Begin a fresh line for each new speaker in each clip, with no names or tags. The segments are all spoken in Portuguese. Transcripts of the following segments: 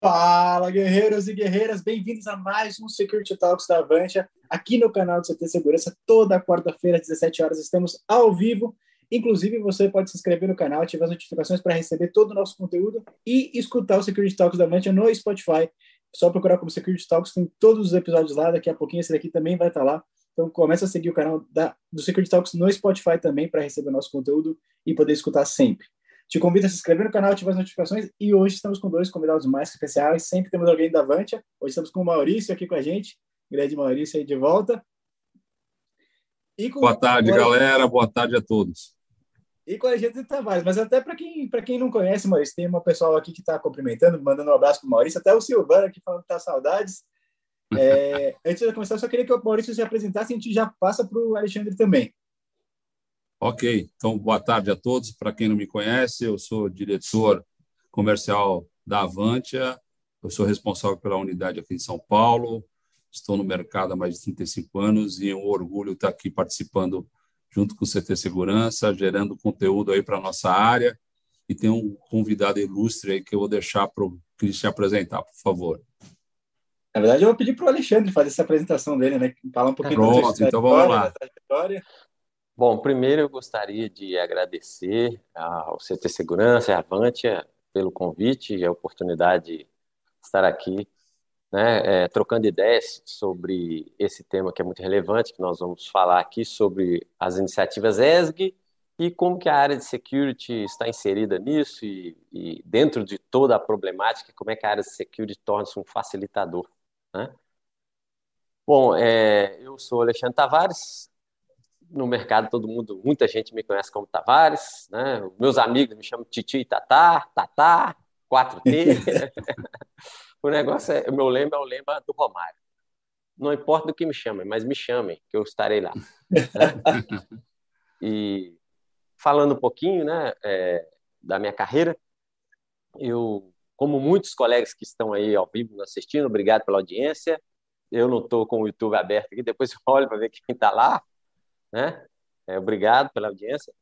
Fala, guerreiros e guerreiras, bem-vindos a mais um Security Talks da Avantia, aqui no canal do CT Segurança, toda quarta-feira às 17 horas estamos ao vivo. Inclusive, você pode se inscrever no canal, ativar as notificações para receber todo o nosso conteúdo e escutar o Security Talks da Avantia no Spotify. Só procurar como Security Talks, tem todos os episódios lá, daqui a pouquinho esse daqui também vai estar lá. Então, começa a seguir o canal da, do Security Talks no Spotify também para receber o nosso conteúdo e poder escutar sempre. Te convido a se inscrever no canal, ativar as notificações. E hoje estamos com dois convidados mais especiais. Sempre temos alguém da Avantia. Hoje estamos com o Maurício aqui com a gente. Grande Maurício aí de volta.
Boa tarde, galera. Boa tarde a todos.
E com a gente Tavares. Mas até para quem, quem não conhece, Maurício, tem uma pessoal aqui que está cumprimentando, mandando um abraço para o Maurício. Até o Silvano aqui falando que está saudades. É, antes de começar, eu só queria que o Maurício se apresentasse e a gente já passa para o Alexandre também.
Ok, então boa tarde a todos. Para quem não me conhece, eu sou diretor comercial da Avantia, eu sou responsável pela unidade aqui em São Paulo, estou no mercado há mais de 35 anos e é um orgulho estar aqui participando junto com o CT Segurança, gerando conteúdo aí para a nossa área. E tem um convidado ilustre aí que eu vou deixar para o Cristian apresentar, por favor.
Na verdade, eu vou pedir para o Alexandre fazer essa apresentação dele, né? Falar um pouquinho
Pronto, então vamos lá.
Bom, primeiro eu gostaria de agradecer ao CT Segurança e à Avantia pelo convite e a oportunidade de estar aqui, né, é, trocando ideias sobre esse tema que é muito relevante, que nós vamos falar aqui sobre as iniciativas ESG e como que a área de security está inserida nisso e, e dentro de toda a problemática, como é que a área de security torna-se um facilitador, né? Bom, é, eu sou Alexandre Tavares, no mercado todo mundo, muita gente me conhece como Tavares, né? Meus amigos me chamam Titi e Tatá, Tatá, 4T. o negócio é, o meu lema é o lema do Romário. Não importa do que me chamem, mas me chamem, que eu estarei lá. Né? e falando um pouquinho, né, é, da minha carreira, eu, como muitos colegas que estão aí ao vivo assistindo, obrigado pela audiência. Eu não estou com o YouTube aberto aqui, depois eu olho para ver quem está lá né? É, obrigado pela audiência.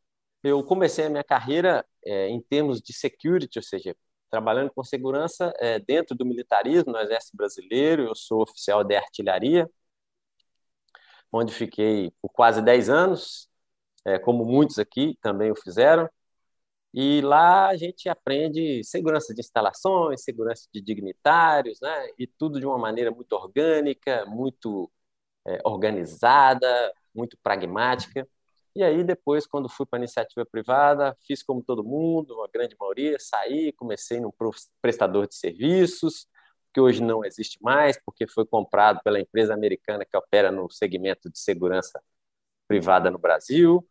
Eu comecei a minha carreira é, em termos de security, ou seja, trabalhando com segurança é, dentro do militarismo no Exército Brasileiro. Eu sou oficial de artilharia, onde fiquei por quase 10 anos, é, como muitos aqui também o fizeram. E lá a gente aprende segurança de instalações, segurança de dignitários, né? E tudo de uma maneira muito orgânica, muito é, organizada, muito pragmática. E aí, depois, quando fui para a iniciativa privada, fiz como todo mundo, a grande maioria, saí, comecei num prestador de serviços, que hoje não existe mais, porque foi comprado pela empresa americana que opera no segmento de segurança privada no Brasil.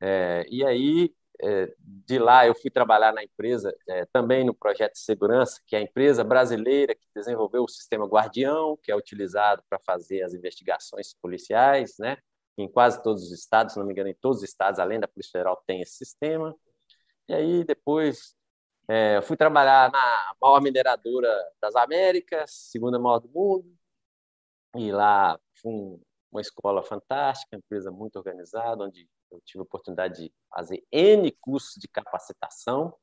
É, e aí, é, de lá, eu fui trabalhar na empresa, é, também no projeto de segurança, que é a empresa brasileira que desenvolveu o sistema Guardião, que é utilizado para fazer as investigações policiais, né? Em quase todos os estados, se não me engano, em todos os estados, além da Polícia Federal, tem esse sistema. E aí, depois, é, fui trabalhar na maior mineradora das Américas, segunda maior do mundo, e lá foi uma escola fantástica, empresa muito organizada, onde eu tive a oportunidade de fazer N cursos de capacitação,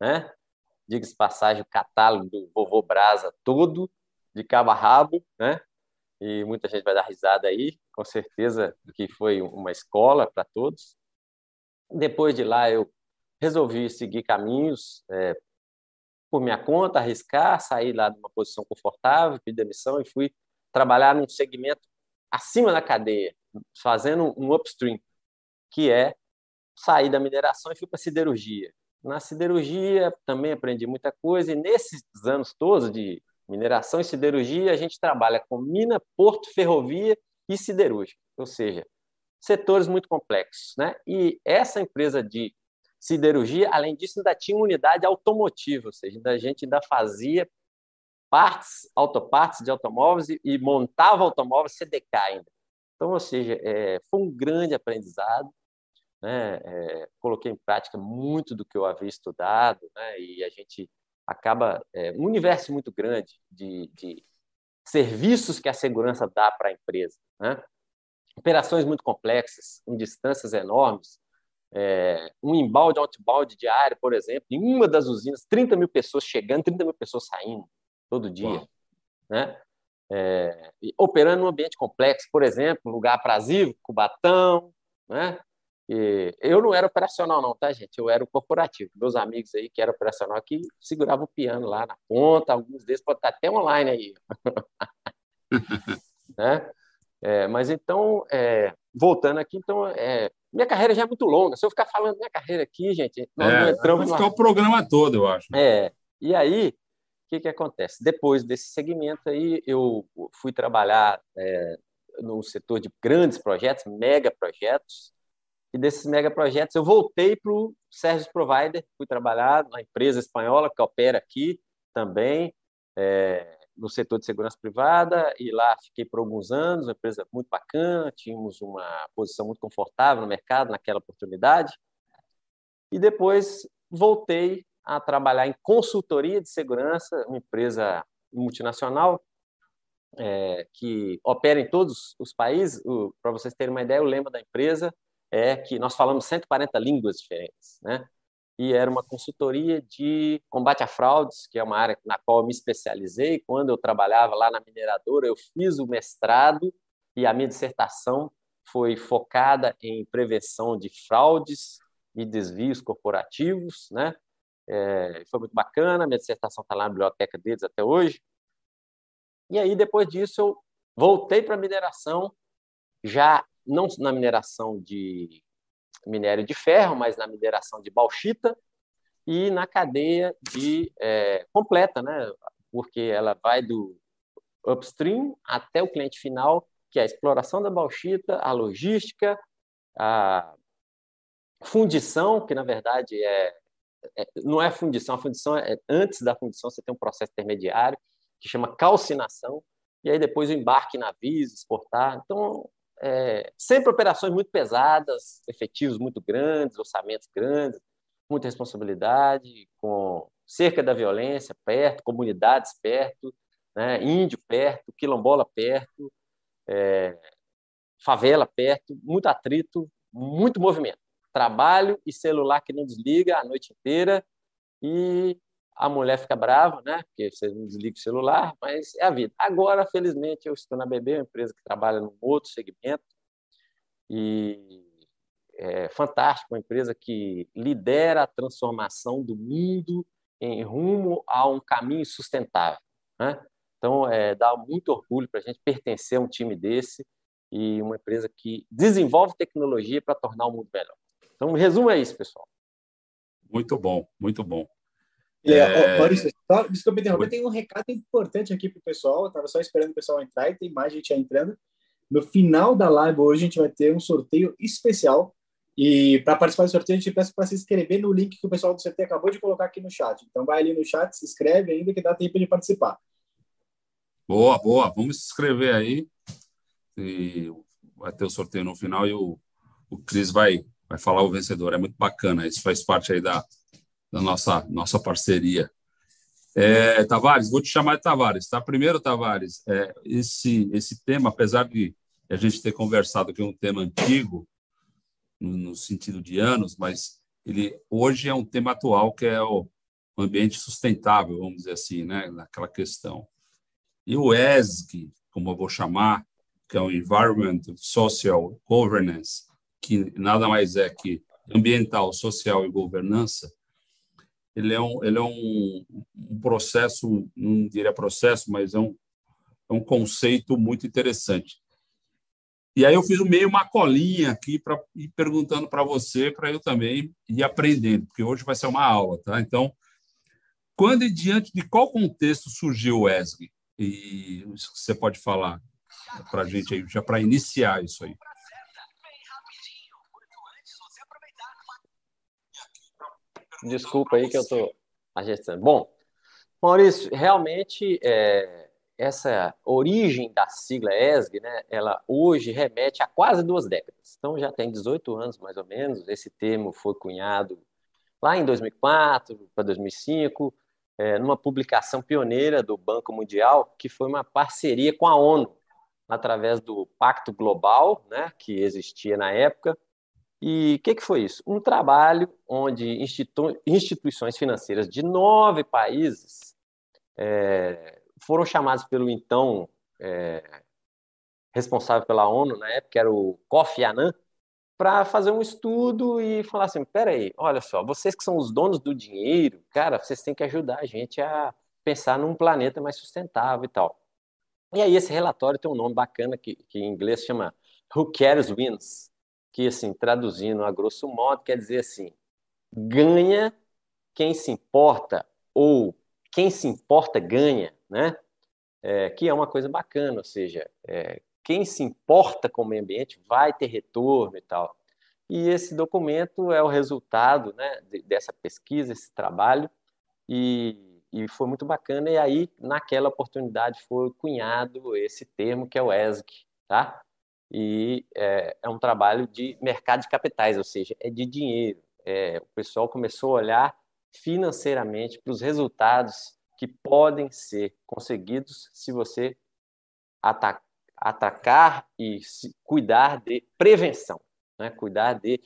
né? Diga-se passagem, o catálogo do Vovô Brasa todo, de cabo a rabo, né? E muita gente vai dar risada aí, com certeza que foi uma escola para todos. Depois de lá, eu resolvi seguir caminhos é, por minha conta, arriscar, sair lá de uma posição confortável, pedir demissão e fui trabalhar num segmento acima da cadeia, fazendo um upstream, que é sair da mineração e fui para siderurgia. Na siderurgia também aprendi muita coisa e nesses anos todos de mineração e siderurgia, a gente trabalha com mina, porto, ferrovia e siderúrgica, ou seja, setores muito complexos. Né? E essa empresa de siderurgia, além disso, ainda tinha uma unidade automotiva, ou seja, a gente ainda fazia partes, autopartes de automóveis e, montava automóveis CDK ainda. Então, ou seja, é, foi um grande aprendizado. Né? É, coloquei em prática muito do que eu havia estudado né? e a gente acaba é, um universo muito grande de, de serviços que a segurança dá para a empresa. Né? Operações muito complexas, em distâncias enormes, é, um embalde, outbalde diário, por exemplo, em uma das usinas, 30 mil pessoas chegando, 30 mil pessoas saindo. todo dia, né? É, operando num ambiente complexo, por exemplo, lugar aprazível, Cubatão, né? E eu não era operacional não, tá, gente? Eu era o corporativo. Meus amigos aí que eram operacional aqui seguravam o piano lá na ponta, alguns deles podem estar até online aí. né? É, mas então, é, voltando aqui, então, é, minha carreira já é muito longa. Se eu ficar falando minha carreira aqui, gente, nós
é, não entramos. Vai ficar o programa todo, eu acho.
É. E aí, o que, que acontece? Depois desse segmento aí, eu fui trabalhar é, no setor de grandes projetos, mega projetos, e desses mega projetos eu voltei para o Service Provider, fui trabalhar na empresa espanhola que opera aqui também, é, no setor de segurança privada, e lá fiquei por alguns anos, uma empresa muito bacana, tínhamos uma posição muito confortável no mercado naquela oportunidade, e depois voltei a trabalhar em consultoria de segurança, uma empresa multinacional é, que opera em todos os países. Para vocês terem uma ideia, o lema da empresa é que nós falamos 140 línguas diferentes, né? E era uma consultoria de combate a fraudes, que é uma área na qual eu me especializei. Quando eu trabalhava lá na mineradora, eu fiz o mestrado e a minha dissertação foi focada em prevenção de fraudes e desvios corporativos, né? É, foi muito bacana, minha dissertação está lá na biblioteca deles até hoje. E aí, depois disso, eu voltei para a mineração, já não na mineração de minério de ferro, mas na mineração de bauxita e na cadeia de é, completa, né? Porque ela vai do upstream até o cliente final, que é a exploração da bauxita, a logística, a fundição, que na verdade é, é não é fundição, a fundição é antes da fundição você tem um processo intermediário que chama calcinação e aí depois o embarque em navios, exportar. Então é, sempre operações muito pesadas, efetivos muito grandes, orçamentos grandes, muita responsabilidade, com cerca da violência perto, comunidades perto, né, índio perto, quilombola perto, é, favela perto, muito atrito, muito movimento. Trabalho e celular que não desliga a noite inteira e a mulher fica brava, né? Porque você não desliga o celular, mas é a vida. Agora, felizmente, eu estou na BB, uma empresa que trabalha num outro segmento e é fantástico, uma empresa que lidera a transformação do mundo em rumo a um caminho sustentável, né? Então, é, dá muito orgulho para a gente pertencer a um time desse e uma empresa que desenvolve tecnologia para tornar o mundo melhor. Então, resumo é isso, pessoal.
Muito bom, muito bom.
É... Maurício, só, desculpa interromper, tem um recado importante aqui para o pessoal. Eu estava só esperando o pessoal entrar e tem mais gente entrando. No final da live hoje, a gente vai ter um sorteio especial. E para participar do sorteio, a gente peço para se inscrever no link que o pessoal do CT acabou de colocar aqui no chat. Então, vai ali no chat, se inscreve ainda que dá tempo de participar.
Boa, boa. Vamos se inscrever aí. E vai ter o sorteio no final e o, o Cris vai, vai falar o vencedor. É muito bacana. Isso faz parte aí da, da nossa, nossa parceria. É, Tavares, vou te chamar de Tavares, tá? Primeiro, Tavares, é, esse, esse tema, apesar de a gente ter conversado que é um tema antigo, no, sentido de anos, mas ele hoje é um tema atual, que é o ambiente sustentável, vamos dizer assim, né? naquela questão. E o ESG, como eu vou chamar, que é o Environment Social Governance, que nada mais é que ambiental, social e governança, ele é um, ele é um, um processo, não diria processo, mas é um, é um conceito muito interessante. E aí eu fiz meio uma colinha aqui para ir perguntando para você, para eu também ir aprendendo, porque hoje vai ser uma aula, tá? Então, quando e diante de qual contexto surgiu o ESG? E você pode falar para a gente aí, já para iniciar isso aí.
Desculpa aí que eu estou agestando. Bom, Maurício, realmente é, essa origem da sigla ESG, né, ela hoje remete a quase duas décadas. Então já tem 18 anos mais ou menos. Esse termo foi cunhado lá em 2004 para 2005, é, numa publicação pioneira do Banco Mundial, que foi uma parceria com a ONU através do Pacto Global, né, que existia na época, e o que, que, foi isso? Um trabalho onde institu instituições financeiras de nove países é, foram chamados pelo então é, responsável pela ONU na época, era o Kofi Annan, para fazer um estudo e falar assim: peraí, olha só, vocês que são os donos do dinheiro, cara, vocês têm que ajudar a gente a pensar num planeta mais sustentável e tal. E aí esse relatório tem um nome bacana que, que em inglês chama Who Cares Wins, que assim, traduzindo a grosso modo, quer dizer assim, ganha quem se importa ou quem se importa ganha, né? É, que é uma coisa bacana, ou seja, é, quem se importa com o meio ambiente vai ter retorno e tal. E esse documento é o resultado né, dessa pesquisa, esse trabalho, e, e foi muito bacana. E aí, naquela oportunidade, foi cunhado esse termo que é o ESG, tá? E é, é um trabalho de mercado de capitais, ou seja, é de dinheiro. É, o pessoal começou a olhar financeiramente para os resultados que podem ser conseguidos se você atacar, e cuidar de prevenção, né? cuidar de,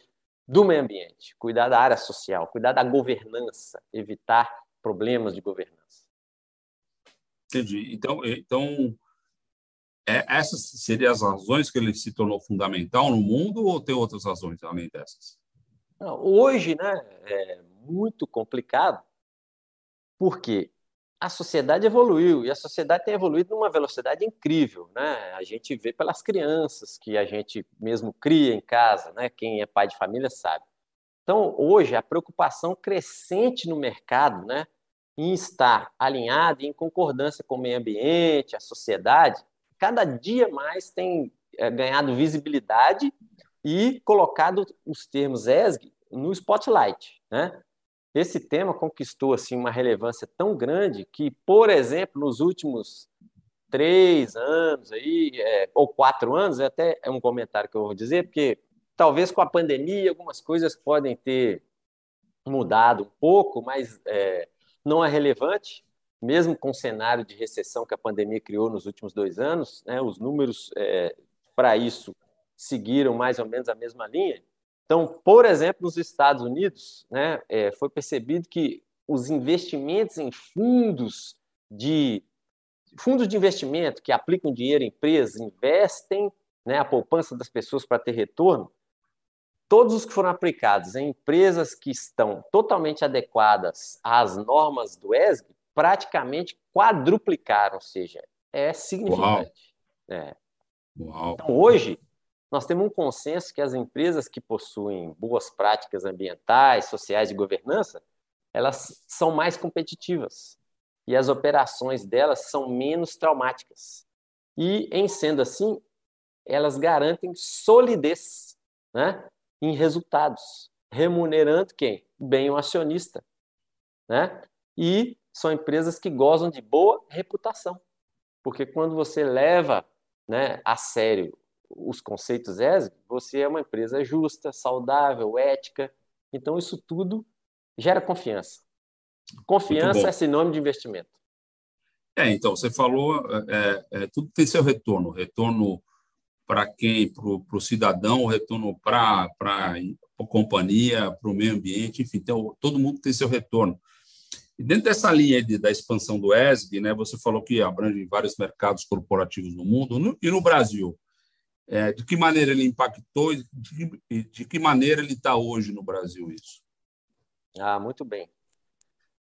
do meio ambiente, cuidar da área social, cuidar da governança, evitar problemas de governança.
Entendi. Então, então é, essas seriam as razões que ele se tornou fundamental no mundo ou tem outras razões além dessas?
Hoje, né, é muito complicado, porque a sociedade evoluiu e a sociedade tem evoluído numa velocidade incrível, né? A gente vê pelas crianças que a gente mesmo cria em casa, né? Quem é pai de família sabe. Então, hoje a preocupação crescente no mercado, né, em estar alinhado em concordância com o meio ambiente, a sociedade, cada dia mais tem é, ganhado visibilidade e colocado os termos ESG no spotlight, né? esse tema conquistou assim uma relevância tão grande que, por exemplo, nos últimos três anos aí, é, ou quatro anos, é até é um comentário que eu vou dizer, porque talvez com a pandemia algumas coisas podem ter mudado um pouco, mas é, não é relevante, mesmo com o cenário de recessão que a pandemia criou nos últimos dois anos, né, os números é, para isso seguiram mais ou menos a mesma linha. Então, por exemplo, nos Estados Unidos, né, é, foi percebido que os investimentos em fundos de fundos de investimento que aplicam dinheiro em empresas, investem né, a poupança das pessoas para ter retorno, todos os que foram aplicados em empresas que estão totalmente adequadas às normas do ESG, praticamente quadruplicaram, ou seja, é significante.
Uau. É. Uau.
Então, hoje, nós temos um consenso que as empresas que possuem boas práticas ambientais, sociais e governança, elas são mais competitivas e as operações delas são menos traumáticas. E, em sendo assim, elas garantem solidez né, em resultados, remunerando quem? Bem o acionista. Né? E são empresas que gozam de boa reputação. Porque quando você leva né, a sério os conceitos ESG, você é uma empresa justa, saudável, ética. Então, isso tudo gera confiança. Confiança é sinônimo de investimento.
É, então, você falou, é, é, tudo tem seu retorno. Retorno para quem? Para o cidadão, retorno para a companhia, para o meio ambiente, enfim, então, todo mundo tem seu retorno. E dentro dessa linha de, da expansão do ESG, né, você falou que abrange vários mercados corporativos no mundo no, e no Brasil. É, de que maneira ele impactou e de, de que maneira ele está hoje no Brasil isso?
Ah, muito bem.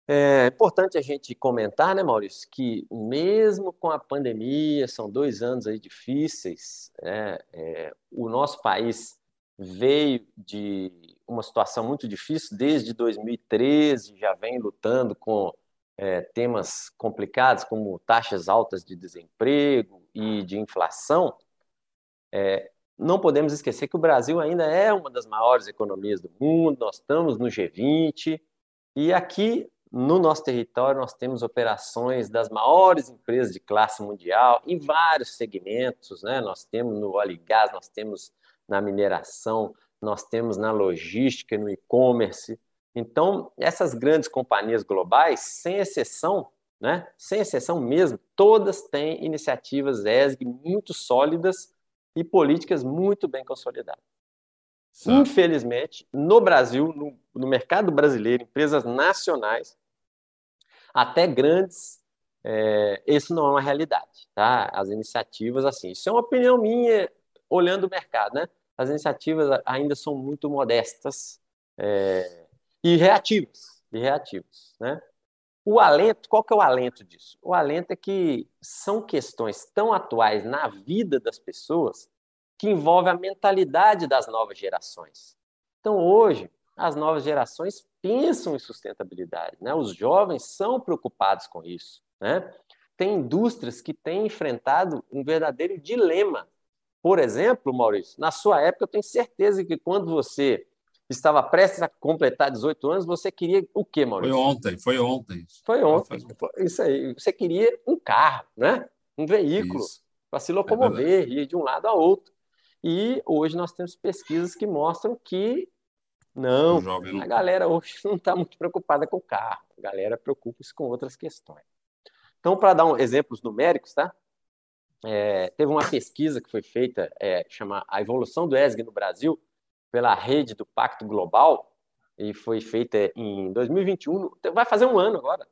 É importante a gente comentar, né, Maurício, que mesmo com a pandemia, são dois anos aí difíceis, né, é, o nosso país veio de uma situação muito difícil desde 2013, já vem lutando com é, temas complicados como taxas altas de desemprego e de inflação, é, não podemos esquecer que o Brasil ainda é uma das maiores economias do mundo, nós estamos no G20, e aqui no nosso território nós temos operações das maiores empresas de classe mundial em vários segmentos, né? Nós temos no óleo e gás, nós temos na mineração, nós temos na logística, no e-commerce. Então, essas grandes companhias globais, sem exceção, né? Sem exceção mesmo, todas têm iniciativas ESG muito sólidas e políticas muito bem consolidadas. Certo. Infelizmente, no Brasil, no, no, mercado brasileiro, empresas nacionais, até grandes, é, isso não é uma realidade, tá? As iniciativas, assim, isso é uma opinião minha, olhando o mercado, né? As iniciativas ainda são muito modestas é, e reativas, e reativas, né? O alento, qual que é o alento disso? O alento é que são questões tão atuais na vida das pessoas que envolve a mentalidade das novas gerações. Então, hoje, as novas gerações pensam em sustentabilidade, né? Os jovens são preocupados com isso, né? Tem indústrias que têm enfrentado um verdadeiro dilema. Por exemplo, Maurício, na sua época, eu tenho certeza que quando você estava prestes a completar 18 anos, você queria o quê, Maurício?
Foi ontem, foi ontem.
Foi ontem. Isso aí. Você queria um carro, né? um veículo para se locomover, é ir de um lado a outro. E hoje nós temos pesquisas que mostram que não, não... a galera hoje não está muito preocupada com o carro, a galera preocupa-se com outras questões. Então, para dar um, exemplos numéricos, tá? É, teve uma pesquisa que foi feita, é, chama A Evolução do ESG no Brasil, pela rede do Pacto Global, e foi feita em 2021, vai fazer um ano agora.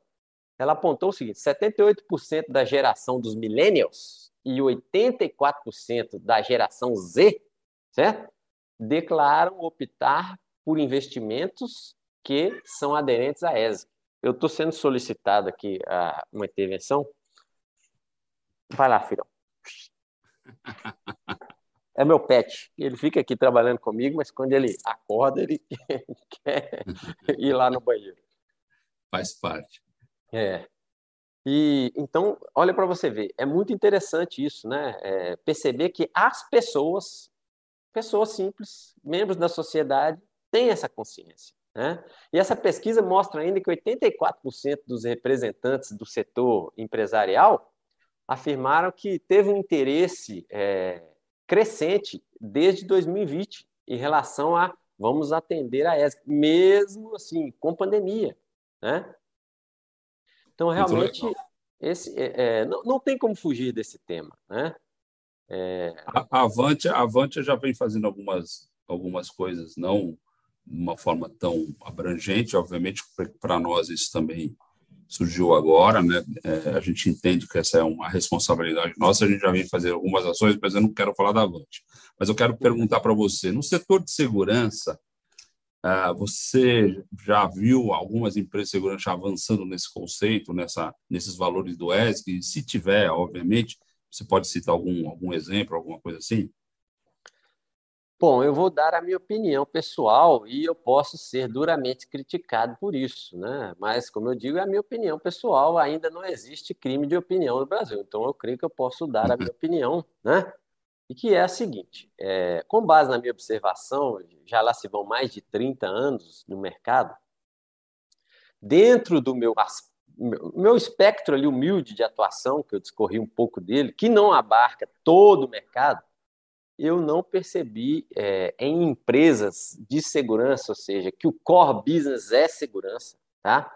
Ela apontou o seguinte: 78% da geração dos millennials e 84% da geração Z, certo? Declaram optar por investimentos que são aderentes à ESG. Eu estou sendo solicitado aqui a uma intervenção. Vai lá, filhão. é meu pet. Ele fica aqui trabalhando comigo, mas quando ele acorda, ele quer ir lá no banheiro.
Faz parte.
É. E então, olha para você ver, é muito interessante isso, né? É, perceber que as pessoas, pessoas simples, membros da sociedade, têm essa consciência. Né? E essa pesquisa mostra ainda que 84% dos representantes do setor empresarial afirmaram que teve um interesse é, crescente desde 2020 em relação a vamos atender a ESG, mesmo assim, com pandemia. Né? Então, realmente, esse, é, é, não, não tem como fugir desse tema. Né?
É... A, a, Avante, a Avante já vem fazendo algumas, algumas coisas, não de uma forma tão abrangente, obviamente, para nós isso também surgiu agora, né? É, a gente entende que essa é uma responsabilidade nossa, a gente já vem fazer algumas ações, mas eu não quero falar da Avante. Mas eu quero perguntar para você, no setor de segurança, ah, você já viu algumas empresas de segurança avançando nesse conceito, nessa, nesses valores do ESG? Se tiver, obviamente, você pode citar algum, algum exemplo, alguma coisa assim?
Bom, eu vou dar a minha opinião pessoal e eu posso ser duramente criticado por isso, né? Mas, como eu digo, é a minha opinião pessoal. Ainda não existe crime de opinião no Brasil. Então, eu creio que eu posso dar a minha opinião, né? E que é a seguinte: é, com base na minha observação, já lá se vão mais de 30 anos no mercado, dentro do meu, meu espectro ali humilde de atuação, que eu discorri um pouco dele, que não abarca todo o mercado, eu não percebi é, em empresas de segurança, ou seja, que o core business é segurança, tá?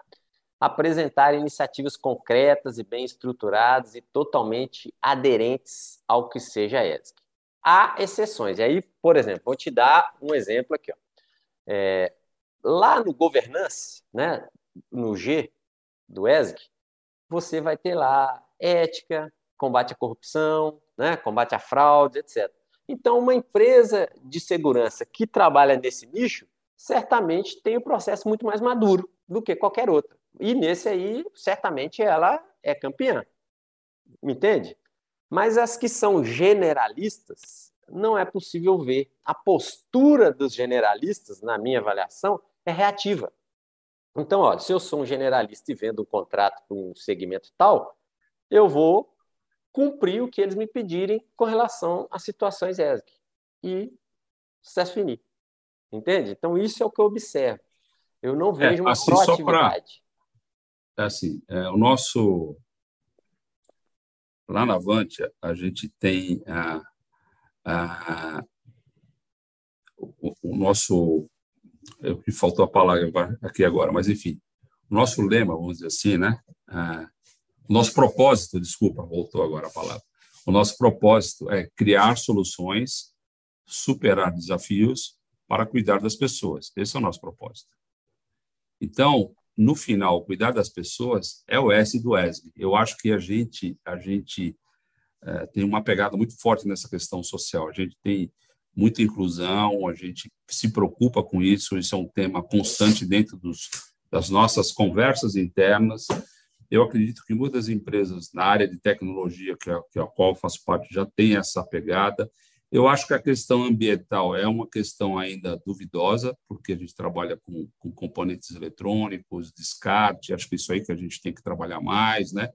apresentar iniciativas concretas e bem estruturadas e totalmente aderentes ao que seja ESG. Há exceções. E aí, por exemplo, vou te dar um exemplo aqui. Ó. É, lá no governance, né, no G do ESG, você vai ter lá ética, combate à corrupção, né, combate à fraude, etc. Então, uma empresa de segurança que trabalha nesse nicho certamente tem um processo muito mais maduro do que qualquer outra. E nesse aí, certamente ela é campeã. Me entende? Mas as que são generalistas, não é possível ver. A postura dos generalistas, na minha avaliação, é reativa. Então, olha, se eu sou um generalista e vendo um contrato para um segmento tal, eu vou cumprir o que eles me pedirem com relação às situações ESG. E sucesso finito. Entende? Então, isso é o que eu observo. Eu não é, vejo é, uma assim, proatividade.
Pra, é assim, é, o nosso... Lá na Avante, a gente tem a, a, o, o nosso... Eu, me faltou a palavra aqui agora, mas enfim. O nosso lema, vamos dizer assim, né? O nosso propósito, desculpa, voltou agora a palavra. O nosso propósito é criar soluções, superar desafios para cuidar das pessoas. Esse é o nosso propósito. Então, no final, cuidar das pessoas é o S do ESG. Eu acho que a gente, a gente é, tem uma pegada muito forte nessa questão social. A gente tem muita inclusão, a gente se preocupa com isso, isso é um tema constante dentro dos, das nossas conversas internas. Eu acredito que muitas empresas na área de tecnologia, que a, que a qual faço parte, já tem essa pegada. Eu acho que a questão ambiental é uma questão ainda duvidosa, porque a gente trabalha com, com componentes eletrônicos, descarte, acho que isso aí que a gente tem que trabalhar mais, né?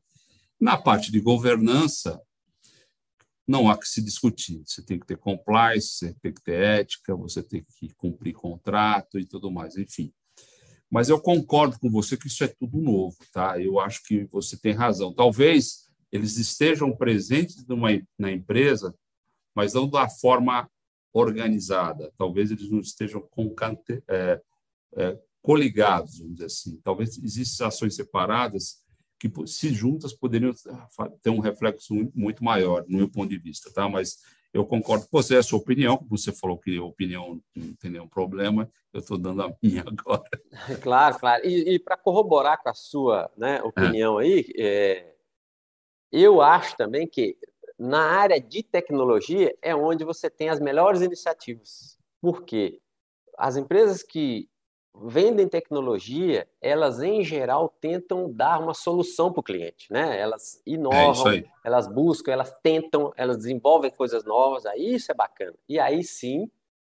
Na parte de governança, não há que se discutir. Você tem que ter compliance, você tem que ter ética, você tem que cumprir contrato e tudo mais, enfim. Mas eu concordo com você que isso é tudo novo, tá? Eu acho que você tem razão. Talvez eles estejam presentes numa, na empresa mas não da forma organizada. Talvez eles não estejam concante, é, é, coligados, vamos dizer assim. Talvez existam ações separadas que, se juntas, poderiam ter um reflexo muito maior, no meu ponto de vista, tá? Mas eu concordo com você, é a sua opinião, você falou que a opinião não tem nenhum problema, eu estou dando a minha agora.
Claro, claro. E, e para corroborar com a sua né, opinião é. aí, é, eu acho também que na área de tecnologia é onde você tem as melhores iniciativas. Por quê? As empresas que vendem tecnologia, elas em geral tentam dar uma solução para o cliente, né? Elas inovam, é elas buscam, elas tentam, elas desenvolvem coisas novas, aí isso é bacana. E aí sim,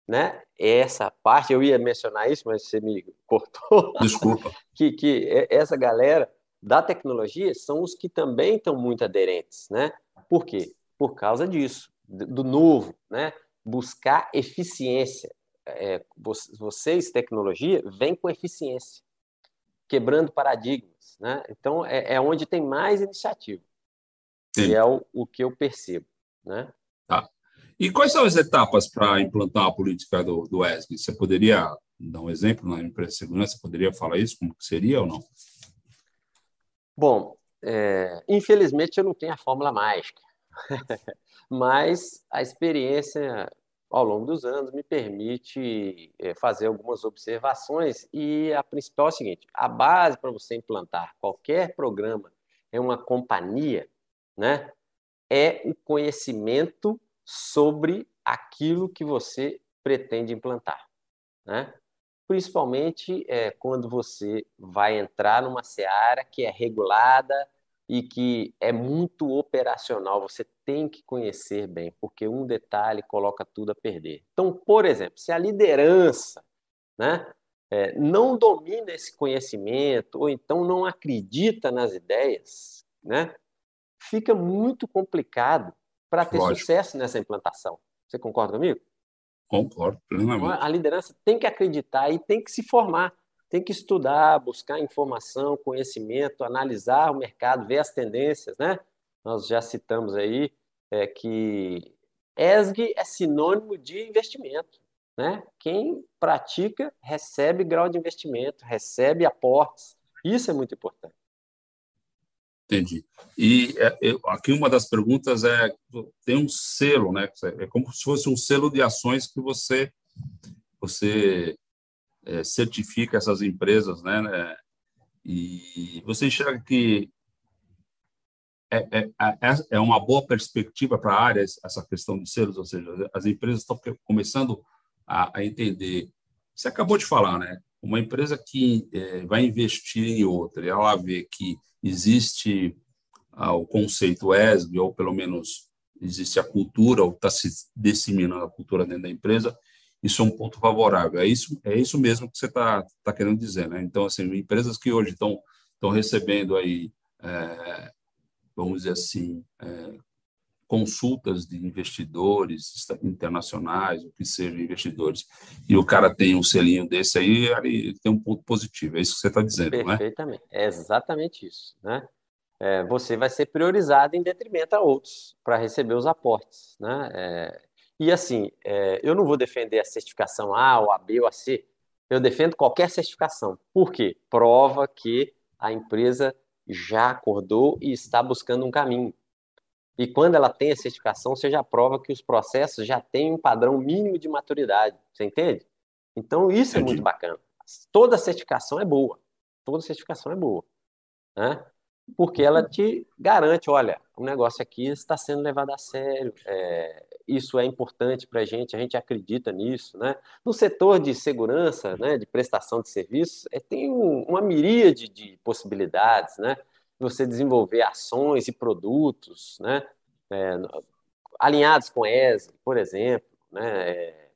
né? Essa parte eu ia mencionar isso, mas você me cortou.
Desculpa.
que que essa galera da tecnologia são os que também estão muito aderentes, né? Por quê? por causa disso, do novo, né? Buscar eficiência. É, vocês, tecnologia, vem com eficiência, quebrando paradigmas, né? Então, é, é onde tem mais iniciativa. Sim. E é o, o que eu percebo, né?
Tá. E quais são as etapas para implantar a política do, do ESG? Você poderia dar um exemplo na empresa de segurança? Poderia falar isso? Como seria ou não?
Bom, é, infelizmente eu não tenho a fórmula mágica. Mas a experiência ao longo dos anos me permite eh, fazer algumas observações e a principal é a seguinte: a base para você implantar qualquer programa em uma companhia, né, é o conhecimento sobre aquilo que você pretende implantar, né? Principalmente é, quando você vai entrar numa seara que é regulada e que é muito operacional, você tem que conhecer bem, porque um detalhe coloca tudo a perder. Então, por exemplo, se a liderança né, é, não domina esse conhecimento, ou então não acredita nas ideias, né, fica muito complicado para ter Lógico. sucesso nessa implantação. Você concorda comigo?
Concordo, plenamente. Então,
a liderança tem que acreditar e tem que se formar tem que estudar, buscar informação, conhecimento, analisar o mercado, ver as tendências, né? Nós já citamos aí é, que ESG é sinônimo de investimento, né? Quem pratica recebe grau de investimento, recebe aportes. Isso é muito importante.
Entendi. E é, eu, aqui uma das perguntas é tem um selo, né? É como se fosse um selo de ações que você você é, certifica essas empresas, né, né? E você enxerga que é, é, é, é uma boa perspectiva para a área essa questão de selos, ou seja, as empresas estão começando a, a entender. Você acabou de falar, né? Uma empresa que é, vai investir em outra, ela vê que existe ah, o conceito ESG, ou pelo menos existe a cultura, ou está se disseminando a cultura dentro da empresa, isso é um ponto favorável. É isso, é isso mesmo que você está tá querendo dizer, né? Então, assim, empresas que hoje estão estão recebendo aí, é, vamos dizer assim, é, consultas de investidores internacionais, o que seja, investidores, e o cara tem um selinho desse aí, tem um ponto positivo. É isso que você está dizendo,
Perfeitamente. né? Perfeitamente. É exatamente isso, né? É, você vai ser priorizado em detrimento a outros para receber os aportes, né? É, e assim, é, eu não vou defender a certificação A, ou a B, ou a C. Eu defendo qualquer certificação. Por quê? Prova que a empresa já acordou e está buscando um caminho. E quando ela tem a certificação, você já prova que os processos já têm um padrão mínimo de maturidade. Você entende? Então, isso Entendi. é muito bacana. Toda certificação é boa. toda certificação é boa, né? Porque ela te garante, olha, o negócio aqui está sendo levado a sério, é, isso é importante para a gente, a gente acredita nisso, né? No setor de segurança, né, de prestação de serviços, é, tem um, uma miríade de possibilidades, né? Você desenvolver ações e produtos, né? É, alinhados com ESG, por exemplo, né?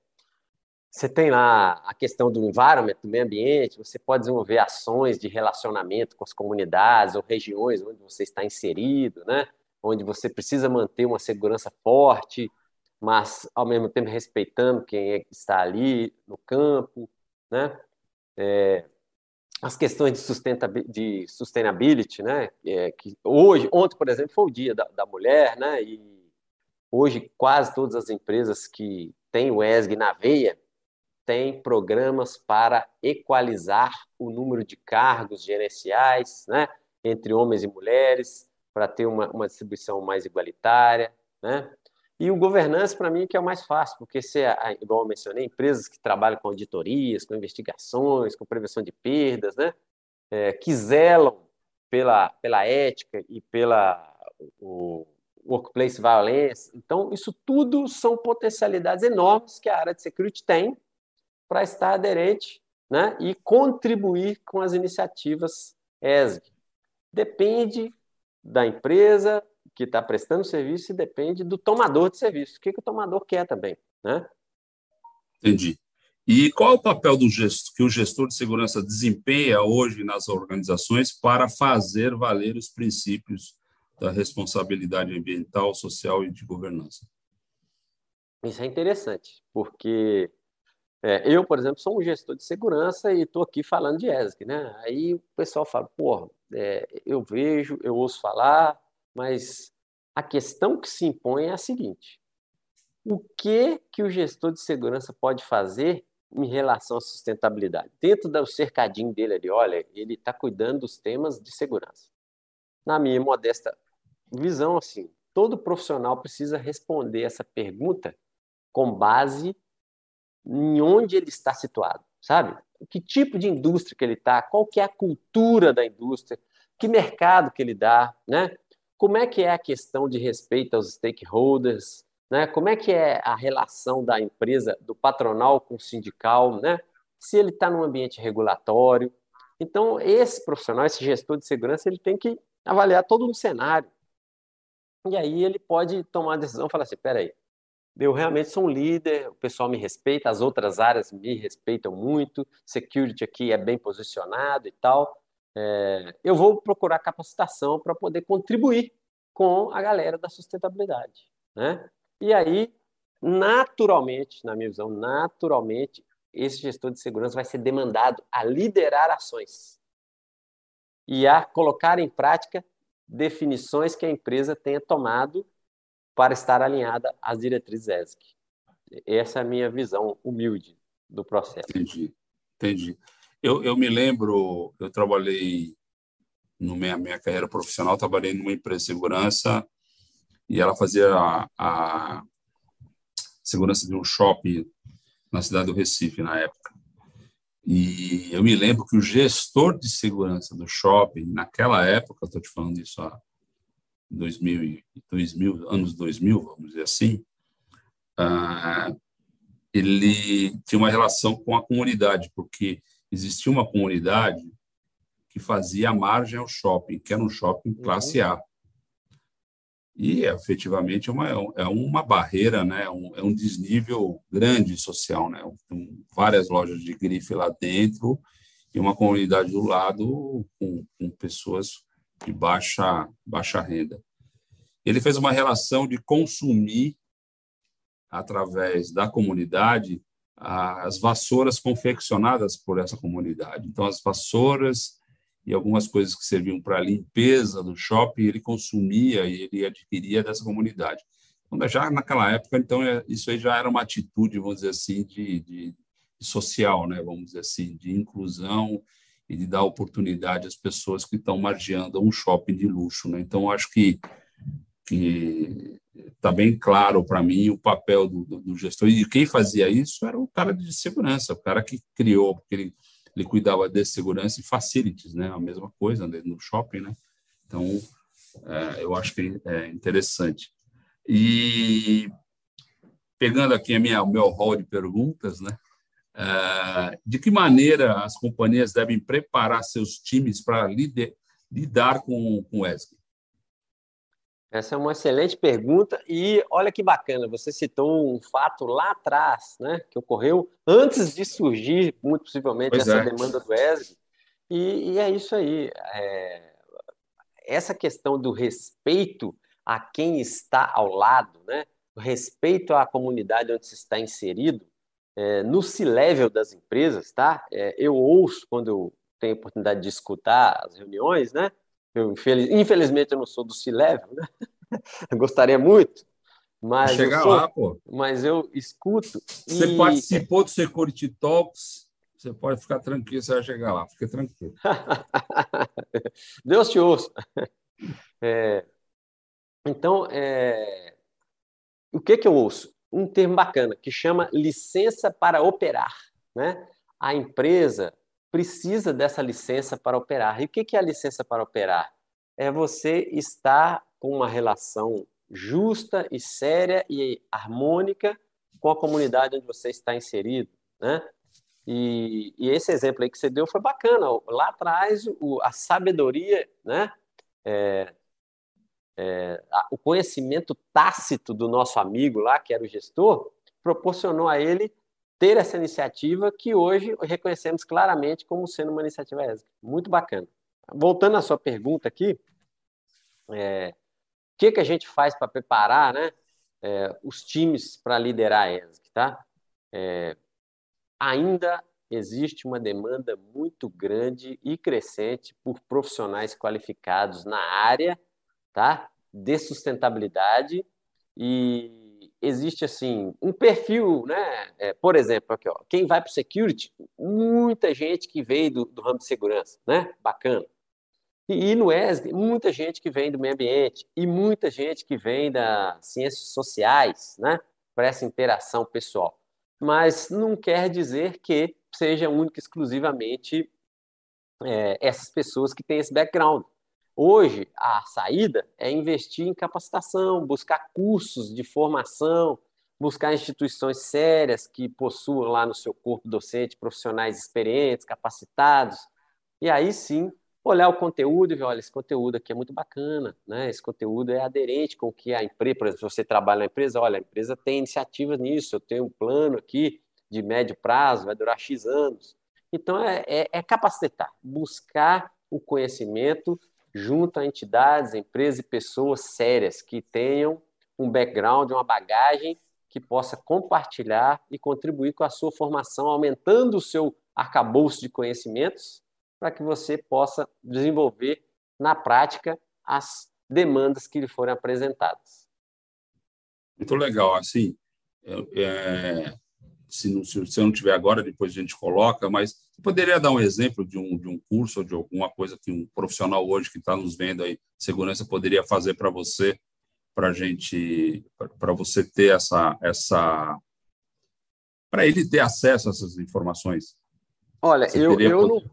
Você tem lá a questão do environment, do meio ambiente, você pode desenvolver ações de relacionamento com as comunidades ou regiões onde você está inserido, né? onde você precisa manter uma segurança forte, mas ao mesmo tempo respeitando quem é está ali no campo, né? É, as questões de, sustentability, de sustainability, né? É, que hoje, ontem, por exemplo, foi o dia da, da mulher, né? E hoje quase todas as empresas que têm o ESG na veia tem programas para equalizar o número de cargos gerenciais né, entre homens e mulheres, para ter uma, uma distribuição mais igualitária. Né? E o governança, para mim, que é o mais fácil, porque se, igual eu mencionei, empresas que trabalham com auditorias, com investigações, com prevenção de perdas, né, é, que zelam pela, pela ética e pela o workplace violence. Então, isso tudo são potencialidades enormes que a área de security tem para estar aderente né, e contribuir com as iniciativas ESG. Depende da empresa que está prestando serviço e depende do tomador de serviço. O que, que o tomador quer também. Né?
Entendi. E qual é o papel do gestor, que o gestor de segurança desempenha hoje nas organizações para fazer valer os princípios da responsabilidade ambiental, social e de governança?
Isso é interessante, porque é, eu, por exemplo, sou um gestor de segurança e estou aqui falando de ESG, né? Aí o pessoal fala, pô, é, eu vejo, eu ouço falar, mas a questão que se impõe é a seguinte: o que que o gestor de segurança pode fazer em relação à sustentabilidade? Dentro do cercadinho dele ali, olha, ele está cuidando dos temas de segurança. Na minha modesta visão, assim, todo profissional precisa responder essa pergunta com base em onde ele está situado, sabe? Que tipo de indústria que ele está, qual que é a cultura da indústria, que mercado que ele dá, né? Como é que é a questão de respeito aos stakeholders, né? Como é que é a relação da empresa, do patronal com o sindical, né? Se ele está num ambiente regulatório. Então, esse profissional, esse gestor de segurança, ele tem que avaliar todo um cenário. E aí ele pode tomar a decisão e falar assim, peraí, eu realmente sou um líder, o pessoal me respeita, as outras áreas me respeitam muito, security aqui é bem posicionado e tal. É, eu vou procurar capacitação para poder contribuir com a galera da sustentabilidade. Né? E aí, naturalmente, na minha visão, naturalmente, esse gestor de segurança vai ser demandado a liderar ações e a colocar em prática definições que a empresa tenha tomado para estar alinhada às diretrizes ESG. Essa é a minha visão humilde do processo.
Entendi, entendi. Eu, eu me lembro, eu trabalhei na minha, minha carreira profissional, trabalhei numa empresa de segurança e ela fazia a, a segurança de um shopping na cidade do Recife, na época. E eu me lembro que o gestor de segurança do shopping, naquela época, estou te falando isso há 2000, 2000 anos 2000, vamos dizer assim, ah, ele tinha uma relação com a comunidade, porque existia uma comunidade que fazia margem ao shopping, que era um shopping classe A. E, efetivamente, é uma, é uma barreira, né? é, um, é um desnível grande social. Né? Tem várias lojas de grife lá dentro e uma comunidade do lado com, com pessoas de baixa, baixa renda. Ele fez uma relação de consumir, através da comunidade, as vassouras confeccionadas por essa comunidade. Então, as vassouras e algumas coisas que serviam para limpeza do shopping, ele consumia e ele adquiria dessa comunidade. Então, já naquela época, então, é, isso aí já era uma atitude, vamos dizer assim, de, de social, né? vamos dizer assim, de inclusão e de dar oportunidade às pessoas que estão margeando um shopping de luxo. Né? Então, acho que, está bem claro para mim o papel do, do, do, gestor. E quem fazia isso era o cara de segurança, o cara que criou, porque ele ele cuidava de segurança e facilities, né? A mesma coisa né? no shopping, né? Então, é, eu acho que é interessante. E pegando aqui a minha, o meu hall de perguntas, né? É, de que maneira as companhias devem preparar seus times para lidar com, com o ESG?
Essa é uma excelente pergunta e olha que bacana, você citou um fato lá atrás, né, que ocorreu antes de surgir, muito possivelmente, pois essa é. demanda do ESG, e, e é isso aí. É, essa questão do respeito a quem está ao lado, né, o respeito à comunidade onde se está inserido, é, no C-level das empresas, tá? É, eu ouço quando eu tenho oportunidade de escutar as reuniões, né? Eu, infeliz, infelizmente, eu não sou do C-Level, né? gostaria muito, mas
Chegar
sou,
lá, pô.
Mas eu escuto.
Você e... participou do Security Talks, você pode ficar tranquilo, você vai chegar lá, fique tranquilo.
Deus te ouça. É... Então, é... o que, que eu ouço? Um termo bacana que chama licença para operar. Né? A empresa precisa dessa licença para operar. E o que é a licença para operar? É você estar com uma relação justa e séria e harmônica com a comunidade onde você está inserido, né? E, e esse exemplo aí que você deu foi bacana. Lá atrás, o, a sabedoria, né? É, é, o conhecimento tácito do nosso amigo lá, que era o gestor, proporcionou a ele ter essa iniciativa que hoje reconhecemos claramente como sendo uma iniciativa ESG. Muito bacana. Voltando à sua pergunta aqui, é, o que, que a gente faz para preparar né, é, os times para liderar a ESG? Tá? É, ainda existe uma demanda muito grande e crescente por profissionais qualificados na área tá, de sustentabilidade e existe assim um perfil, né? É, por exemplo, aqui, ó, quem vai para o security, muita gente que veio do, do ramo de segurança, né? Bacana. E, e, no ESG, muita gente que vem do meio ambiente e muita gente que vem das ciências sociais, né? Para essa interação pessoal. Mas não quer dizer que seja única exclusivamente é, essas pessoas que têm esse background. Hoje, a saída é investir em capacitação, buscar cursos de formação, buscar instituições sérias que possuam lá no seu corpo docente profissionais experientes, capacitados, e aí sim olhar o conteúdo e ver, olha, esse conteúdo aqui é muito bacana, né? Esse conteúdo é aderente com o que a empresa, por exemplo, você trabalha na empresa, olha, a empresa tem iniciativas nisso, eu tenho um plano aqui de médio prazo, vai durar X anos. Então, é, é, é capacitar, buscar o conhecimento junto a entidades, empresas e pessoas sérias que tenham um background, uma bagagem que possa compartilhar e contribuir com a sua formação, aumentando o seu arcabouço de conhecimentos, para que você possa desenvolver na prática as demandas que lhe forem apresentadas.
Muito legal. Assim, é, se, não, se você não tiver agora, depois a gente coloca, mas você poderia dar um exemplo de um, de um curso ou de alguma coisa que um profissional hoje que está nos vendo aí, segurança, poderia fazer para você, para gente, para você ter essa, essa para ele ter acesso a essas informações?
Olha, eu, eu, não,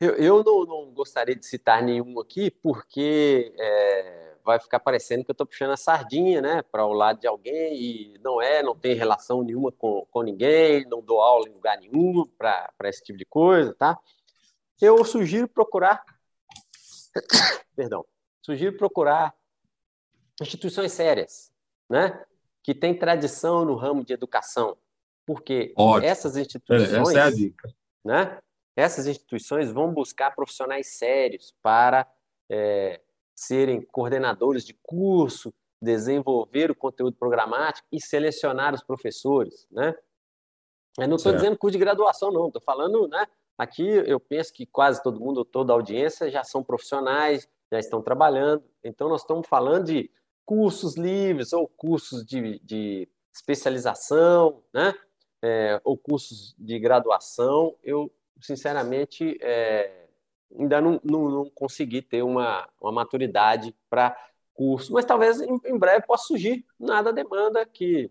eu, eu não, não, gostaria de citar nenhum aqui, porque é, vai ficar parecendo que eu estou puxando a sardinha, né, para o lado de alguém e não é, não tem relação nenhuma com, com ninguém, não dou aula em lugar nenhum para esse tipo de coisa, tá? Eu sugiro procurar, perdão, sugiro procurar instituições sérias, né, que têm tradição no ramo de educação, porque Ótimo. essas instituições, essa é a dica, né? Essas instituições vão buscar profissionais sérios para é, serem coordenadores de curso, desenvolver o conteúdo programático e selecionar os professores, né? Eu não estou dizendo curso de graduação, não. Estou falando, né? Aqui eu penso que quase todo mundo, toda a audiência já são profissionais, já estão trabalhando. Então nós estamos falando de cursos livres ou cursos de, de especialização, né? É, ou cursos de graduação. Eu, sinceramente, é, ainda não, não, não consegui ter uma, uma maturidade para curso, mas talvez em, em, breve possa surgir nada demanda que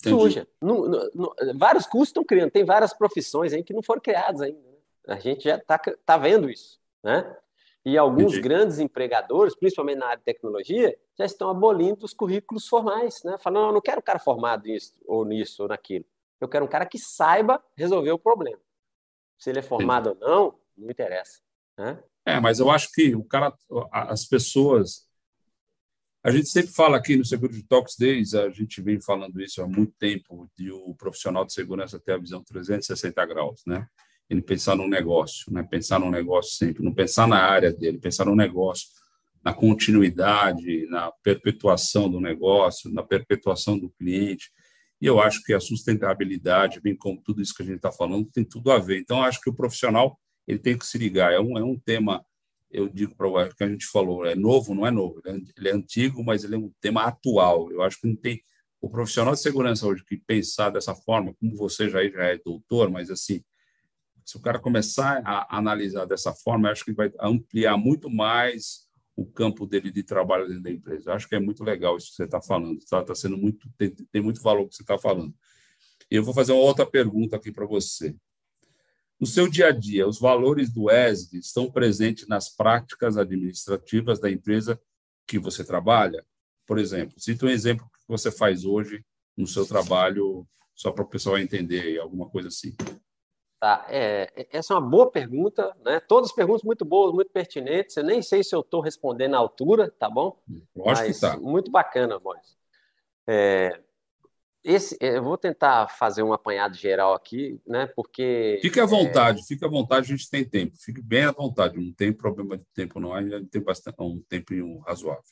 Entendi. Suja. No, no, no, vários cursos estão criando, tem várias profissões aí que não foram criadas ainda. Né? A gente já está tá vendo isso. Né? E alguns Entendi. grandes empregadores, principalmente na área de tecnologia, já estão abolindo os currículos formais. Né? Falando, não, eu não quero um cara formado nisso, ou nisso, ou naquilo. Eu quero um cara que saiba resolver o problema. Se ele é formado Entendi. ou não, não interessa. Né?
É, mas eu acho que o cara, as pessoas a gente sempre fala aqui no Security Talks Days, a gente vem falando isso há muito tempo, de o profissional de segurança ter a visão 360 graus, né? Ele pensar no negócio, né? Pensar no negócio sempre, não pensar na área dele, pensar no negócio, na continuidade, na perpetuação do negócio, na perpetuação do cliente. E eu acho que a sustentabilidade, bem como tudo isso que a gente está falando, tem tudo a ver. Então, acho que o profissional ele tem que se ligar. É um, é um tema eu digo para o que a gente falou, é novo, não é novo, é, ele é antigo, mas ele é um tema atual. Eu acho que não tem o profissional de segurança hoje que pensar dessa forma, como você já, já é doutor, mas assim, se o cara começar a analisar dessa forma, acho que vai ampliar muito mais o campo dele de trabalho dentro da empresa. Eu acho que é muito legal isso que você está falando. Está tá sendo muito tem, tem muito valor o que você está falando. Eu vou fazer uma outra pergunta aqui para você. No seu dia a dia, os valores do ESG estão presentes nas práticas administrativas da empresa que você trabalha? Por exemplo, cita um exemplo que você faz hoje no seu trabalho, só para o pessoal entender, alguma coisa assim.
Tá, é, essa é uma boa pergunta, né? Todas perguntas muito boas, muito pertinentes. Eu nem sei se eu estou respondendo à altura, tá bom?
Lógico Mas, que tá.
Muito bacana, Boris. É, esse, é, eu vou tentar fazer um apanhado geral aqui, né? Porque.
Fique à vontade, é... fique à vontade, a gente tem tempo. Fique bem à vontade, não tem problema de tempo, não. A gente tem bastante, um tempo razoável.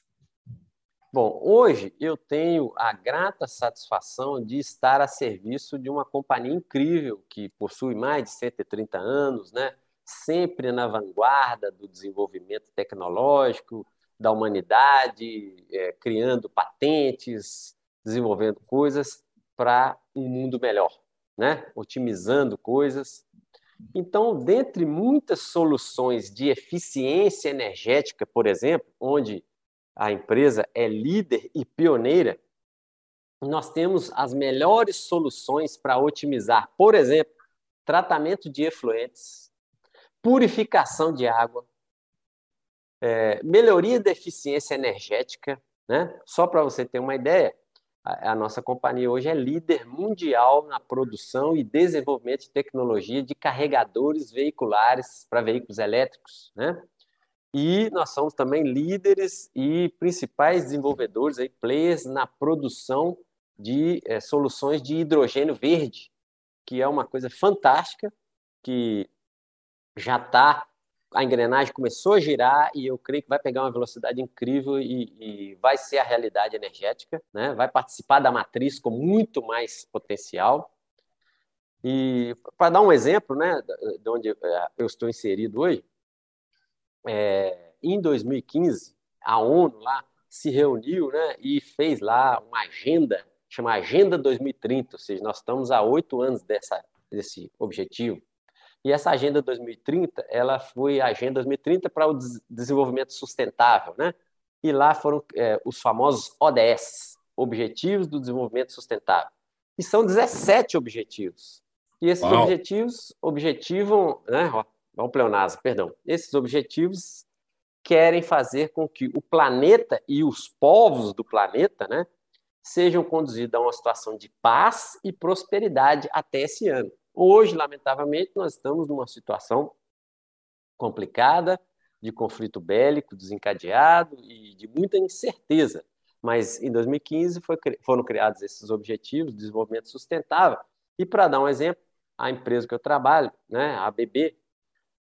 Bom, hoje eu tenho a grata satisfação de estar a serviço de uma companhia incrível que possui mais de 130 anos, né? sempre na vanguarda do desenvolvimento tecnológico da humanidade, é, criando patentes, desenvolvendo coisas para um mundo melhor, né? otimizando coisas. Então, dentre muitas soluções de eficiência energética, por exemplo, onde a empresa é líder e pioneira, nós temos as melhores soluções para otimizar, por exemplo, tratamento de efluentes, purificação de água, é, melhoria da eficiência energética. Né? Só para você ter uma ideia, a, nossa companhia hoje é líder mundial na produção e desenvolvimento de tecnologia de carregadores veiculares para veículos elétricos, né? E nós somos também líderes e principais desenvolvedores, aí, players na produção de é, soluções de hidrogênio verde, que é uma coisa fantástica, que já está a engrenagem começou a girar e eu creio que vai pegar uma velocidade incrível e, e, vai ser a realidade energética, né? vai participar da matriz com muito mais potencial. E para dar um exemplo né, de onde é, eu estou inserido hoje, é, em 2015, a ONU lá se reuniu né, e fez lá uma agenda, chama Agenda 2030, ou seja, nós estamos há oito anos dessa, desse objetivo. E essa Agenda 2030, ela foi a Agenda 2030 para o desenvolvimento sustentável, né? E lá foram é, os famosos ODS, Objetivos do Desenvolvimento Sustentável. E são 17 objetivos. E esses Uau. objetivos objetivam, né? Ó, vamos pleonasa, perdão. Esses objetivos querem fazer com que o planeta e os povos do planeta, né, sejam conduzidos a uma situação de paz e prosperidade até esse ano. Hoje, lamentavelmente, nós estamos numa situação complicada, de conflito bélico desencadeado e de muita incerteza. Mas em 2015 foi, foram criados esses objetivos de desenvolvimento sustentável. E para dar um exemplo, a empresa que eu trabalho, né, a ABB,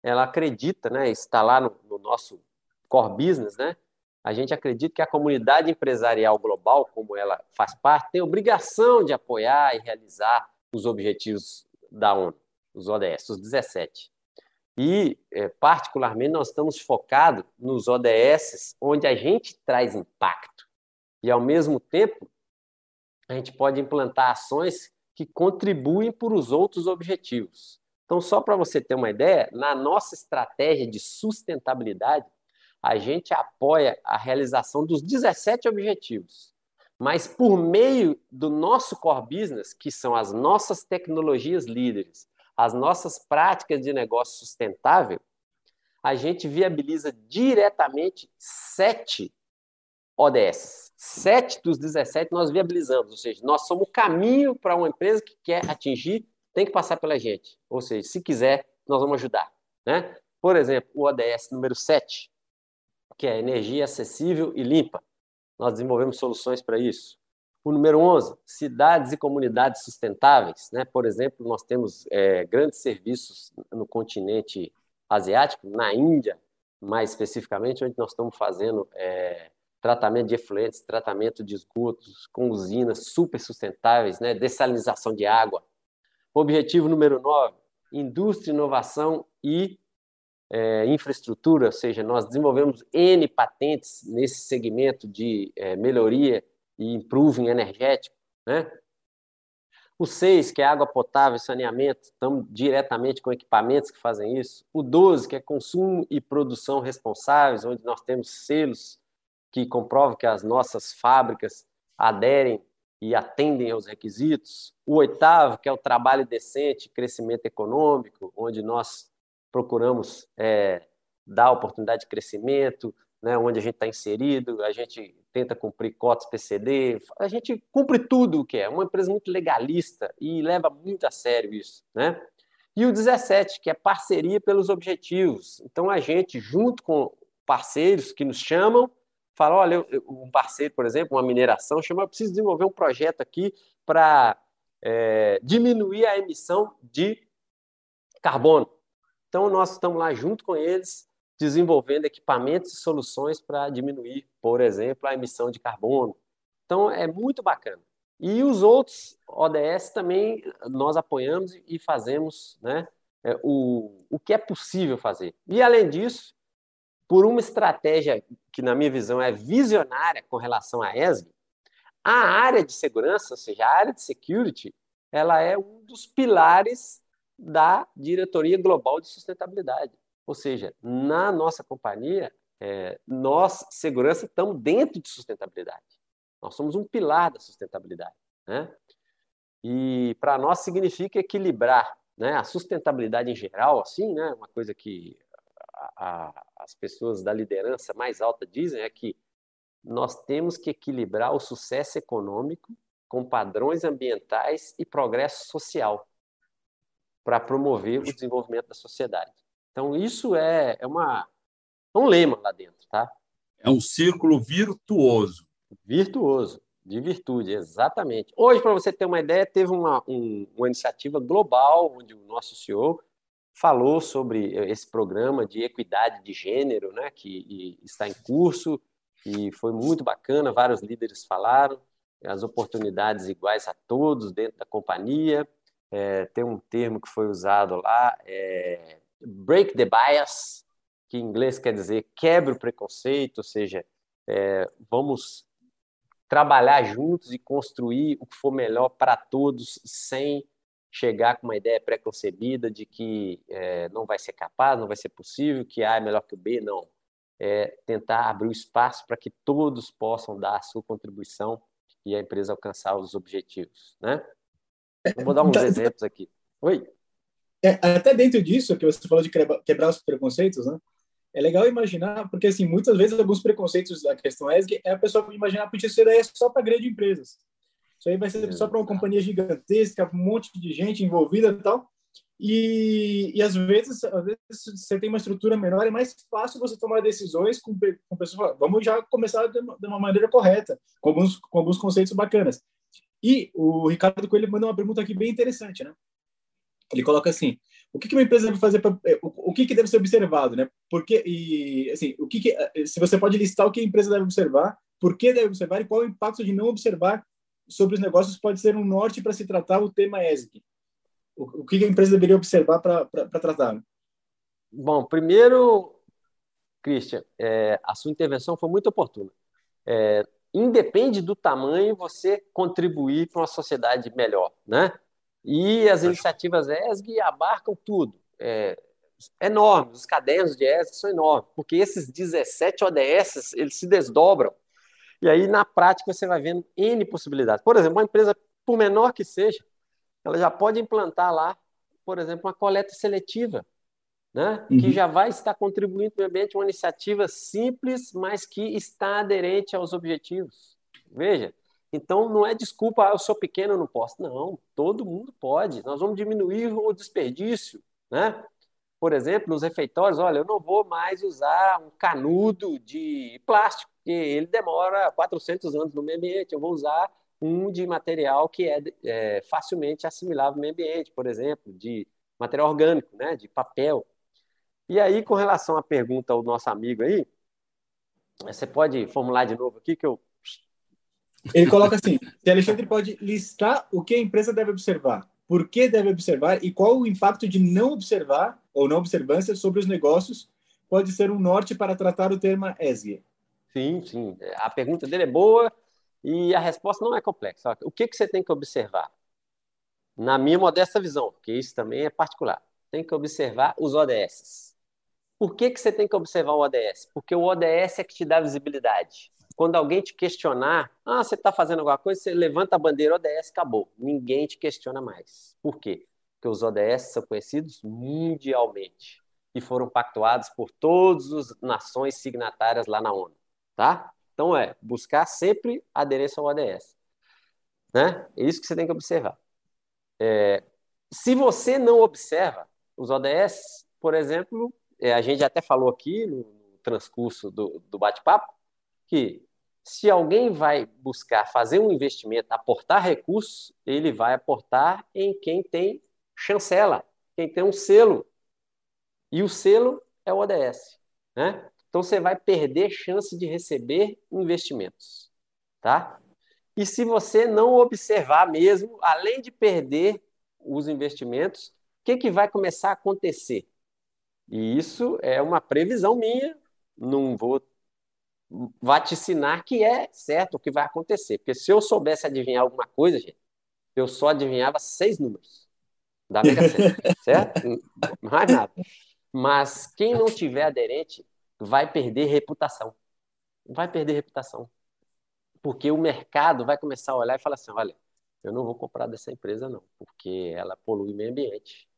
ela acredita, né, está lá no, no nosso core business, né, a gente acredita que a comunidade empresarial global, como ela faz parte, tem obrigação de apoiar e realizar os objetivos da ONU, os ODS, os 17. E, é, particularmente, nós estamos focados nos ODS, onde a gente traz impacto. E, ao mesmo tempo, a gente pode implantar ações que contribuem para os outros objetivos. Então, só para você ter uma ideia, na nossa estratégia de sustentabilidade, a gente apoia a realização dos 17 objetivos. Mas por meio do nosso core business, que são as nossas tecnologias líderes, as nossas práticas de negócio sustentável, a gente viabiliza diretamente sete ODS. Sete dos 17 nós viabilizamos, ou seja, nós somos o caminho para uma empresa que quer atingir, tem que passar pela gente. Ou seja, se quiser, nós vamos ajudar. Né? Por exemplo, o ODS número 7, que é energia acessível e limpa. Nós desenvolvemos soluções para isso. O número 11, cidades e comunidades sustentáveis. Né? Por exemplo, nós temos é, grandes serviços no continente asiático, na Índia, mais especificamente, onde nós estamos fazendo é, tratamento de efluentes, tratamento de esgotos com usinas super sustentáveis, né? dessalinização de água. Objetivo número 9, indústria, inovação e é, infraestrutura, ou seja, nós desenvolvemos N patentes nesse segmento de é, melhoria e improving energético. Né? O 6, que é água potável e saneamento, estamos diretamente com equipamentos que fazem isso. O 12, que é consumo e produção responsáveis, onde nós temos selos que comprovam que as nossas fábricas aderem e atendem aos requisitos. O oitavo, que é o trabalho decente, crescimento econômico, onde nós procuramos é, dar oportunidade de crescimento, né, onde a gente está inserido, a gente tenta cumprir cotas PCD, a gente cumpre tudo o que é. Uma empresa muito legalista e leva muito a sério isso. Né? E o 17, que é parceria pelos objetivos. Então, a gente, junto com parceiros que nos chamam, fala, olha, um parceiro, por exemplo, uma mineração, chama, eu preciso desenvolver um projeto aqui para é, diminuir a emissão de carbono. Então, nós estamos lá junto com eles, desenvolvendo equipamentos e soluções para diminuir, por exemplo, a emissão de carbono. Então, é muito bacana. E os outros ODS também nós apoiamos e fazemos né, é, o, o que é possível fazer. E, além disso, por uma estratégia que, na minha visão, é visionária com relação à ESG, a área de segurança, ou seja, a área de security, ela é um dos pilares da diretoria global de sustentabilidade. Ou seja, na nossa companhia, é, nós, segurança, estamos dentro de sustentabilidade. Nós somos um pilar da sustentabilidade. Né? E para nós significa equilibrar né, a sustentabilidade em geral, assim, né, uma coisa que a, a, as pessoas da liderança mais alta dizem é que nós temos que equilibrar o sucesso econômico com padrões ambientais e progresso social para promover o desenvolvimento da sociedade. Então, isso é, é, uma, é um lema lá dentro, tá?
É um círculo virtuoso.
Virtuoso, de virtude, exatamente. Hoje, para você ter uma ideia, teve uma, um, uma iniciativa global, onde o nosso CEO falou sobre esse programa de equidade de gênero, né, que está em curso, e foi muito bacana, vários líderes falaram, as oportunidades iguais a todos dentro da companhia, é, tem um termo que foi usado lá, é, break the bias, que em inglês quer dizer quebre o preconceito, ou seja, é, vamos trabalhar juntos e construir o que for melhor para todos, sem chegar com uma ideia preconcebida de que é, não vai ser capaz, não vai ser possível, que A é melhor que o B, não. É tentar abrir o espaço para que todos possam dar a sua contribuição e a empresa alcançar os objetivos, né? Vou dar uns tá, exemplos aqui. Oi.
É, até dentro disso, que você falou de quebrar os preconceitos, né? É legal imaginar, porque assim, muitas vezes alguns preconceitos da questão ESG é a pessoa imaginar que isso daí é só para grandes empresas. Isso aí vai ser só para uma companhia gigantesca, um monte de gente envolvida e tal. E, e às vezes, às vezes você tem uma estrutura menor, é mais fácil você tomar decisões com, com pessoas. Vamos já começar de uma, de uma maneira correta, com alguns, com alguns conceitos bacanas. E o Ricardo Coelho mandou uma pergunta aqui bem interessante, né? Ele coloca assim: o que, uma empresa deve fazer para é, o, que, deve ser observado, né? Porque e assim, o que, que eh, se você pode listar o que a empresa deve observar, por que deve observar e qual o impacto de não observar sobre os negócios pode ser um norte para se tratar o tema ESG. O, o que, a empresa deveria observar para tratar?
Bom, primeiro, Christian, é, a sua intervenção foi muito oportuna. É, independe do tamanho, você contribuir para uma sociedade melhor, né? E as iniciativas ESG abarcam tudo. É, enormes, os cadernos de ESG são enormes, porque esses 17 ODS, eles se desdobram. E aí, na prática, você vai vendo N possibilidades. Por exemplo, uma empresa, por menor que seja, ela já pode implantar lá, por exemplo, uma coleta seletiva, né? Uhum. que já vai estar contribuindo para o ambiente, uma iniciativa simples, mas que está aderente aos objetivos. Veja, então não é desculpa, ah, eu sou pequeno, eu não posso. Não, todo mundo pode. Nós vamos diminuir o desperdício, né? Por exemplo, nos refeitórios, olha, eu não vou mais usar um canudo de plástico, porque ele demora 400 anos no meio ambiente. Eu vou usar um de material que é, é facilmente assimilável no meio ambiente, por exemplo, de material orgânico, né, de papel. E aí, com relação à pergunta ao nosso amigo aí, você pode formular de novo aqui que eu.
Ele coloca assim: se Alexandre pode listar o que a empresa deve observar, por que deve observar e qual o impacto de não observar ou não observância sobre os negócios pode ser um norte para tratar o tema ESG.
Sim, sim. A pergunta dele é boa e a resposta não é complexa. O que, que você tem que observar? Na minha modesta visão, porque isso também é particular, tem que observar os ODS. Por que, que você tem que observar o ODS? Porque o ODS é que te dá visibilidade. Quando alguém te questionar, ah, você está fazendo alguma coisa, você levanta a bandeira ODS, acabou. Ninguém te questiona mais. Por quê? Porque os ODS são conhecidos mundialmente e foram pactuados por todas as nações signatárias lá na ONU, tá? Então é buscar sempre aderência ao ODS, né? É isso que você tem que observar. É, se você não observa os ODS, por exemplo, é, a gente até falou aqui no, transcurso do, do bate-papo, que se alguém vai buscar fazer um investimento, aportar recursos, ele vai aportar em quem tem chancela, quem tem um selo. E o selo é o ODS. Né? Então você vai perder chance de receber investimentos. Tá? E se você não observar mesmo, além de perder os investimentos, o que, que vai começar a acontecer? E isso é uma previsão minha, não vou vaticinar que é certo o que vai acontecer. Porque se eu soubesse adivinhar alguma coisa, gente, eu só adivinhava seis números da Mega Sena, certo? Mais nada. Mas quem não tiver aderente vai perder reputação. Vai perder reputação. Porque o mercado vai começar a olhar e falar assim: olha, eu não vou comprar dessa empresa, não, porque ela polui o meio ambiente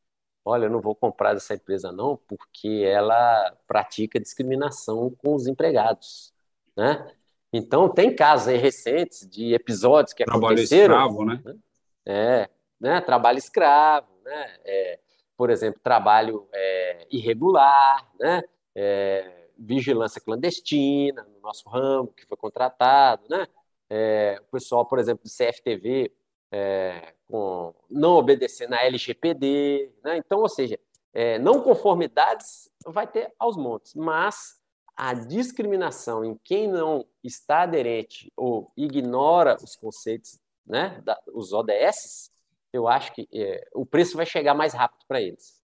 olha, eu não vou comprar dessa empresa não, porque ela pratica discriminação com os empregados, né? Então, tem casos aí recentes de episódios que trabalho aconteceram... Trabalho escravo, né? É, né? Trabalho escravo, né? É, por exemplo, trabalho é, irregular, né? É, vigilância clandestina no nosso ramo, que foi contratado, né? É, o pessoal, por exemplo, do CFTV é, com, não obedecer na LGPD. Né? Então, ou seja, é, não conformidades vai ter aos montes, mas a discriminação em quem não está aderente ou ignora os conceitos, né, da, os ODS, eu acho que é, o preço vai chegar mais rápido para eles.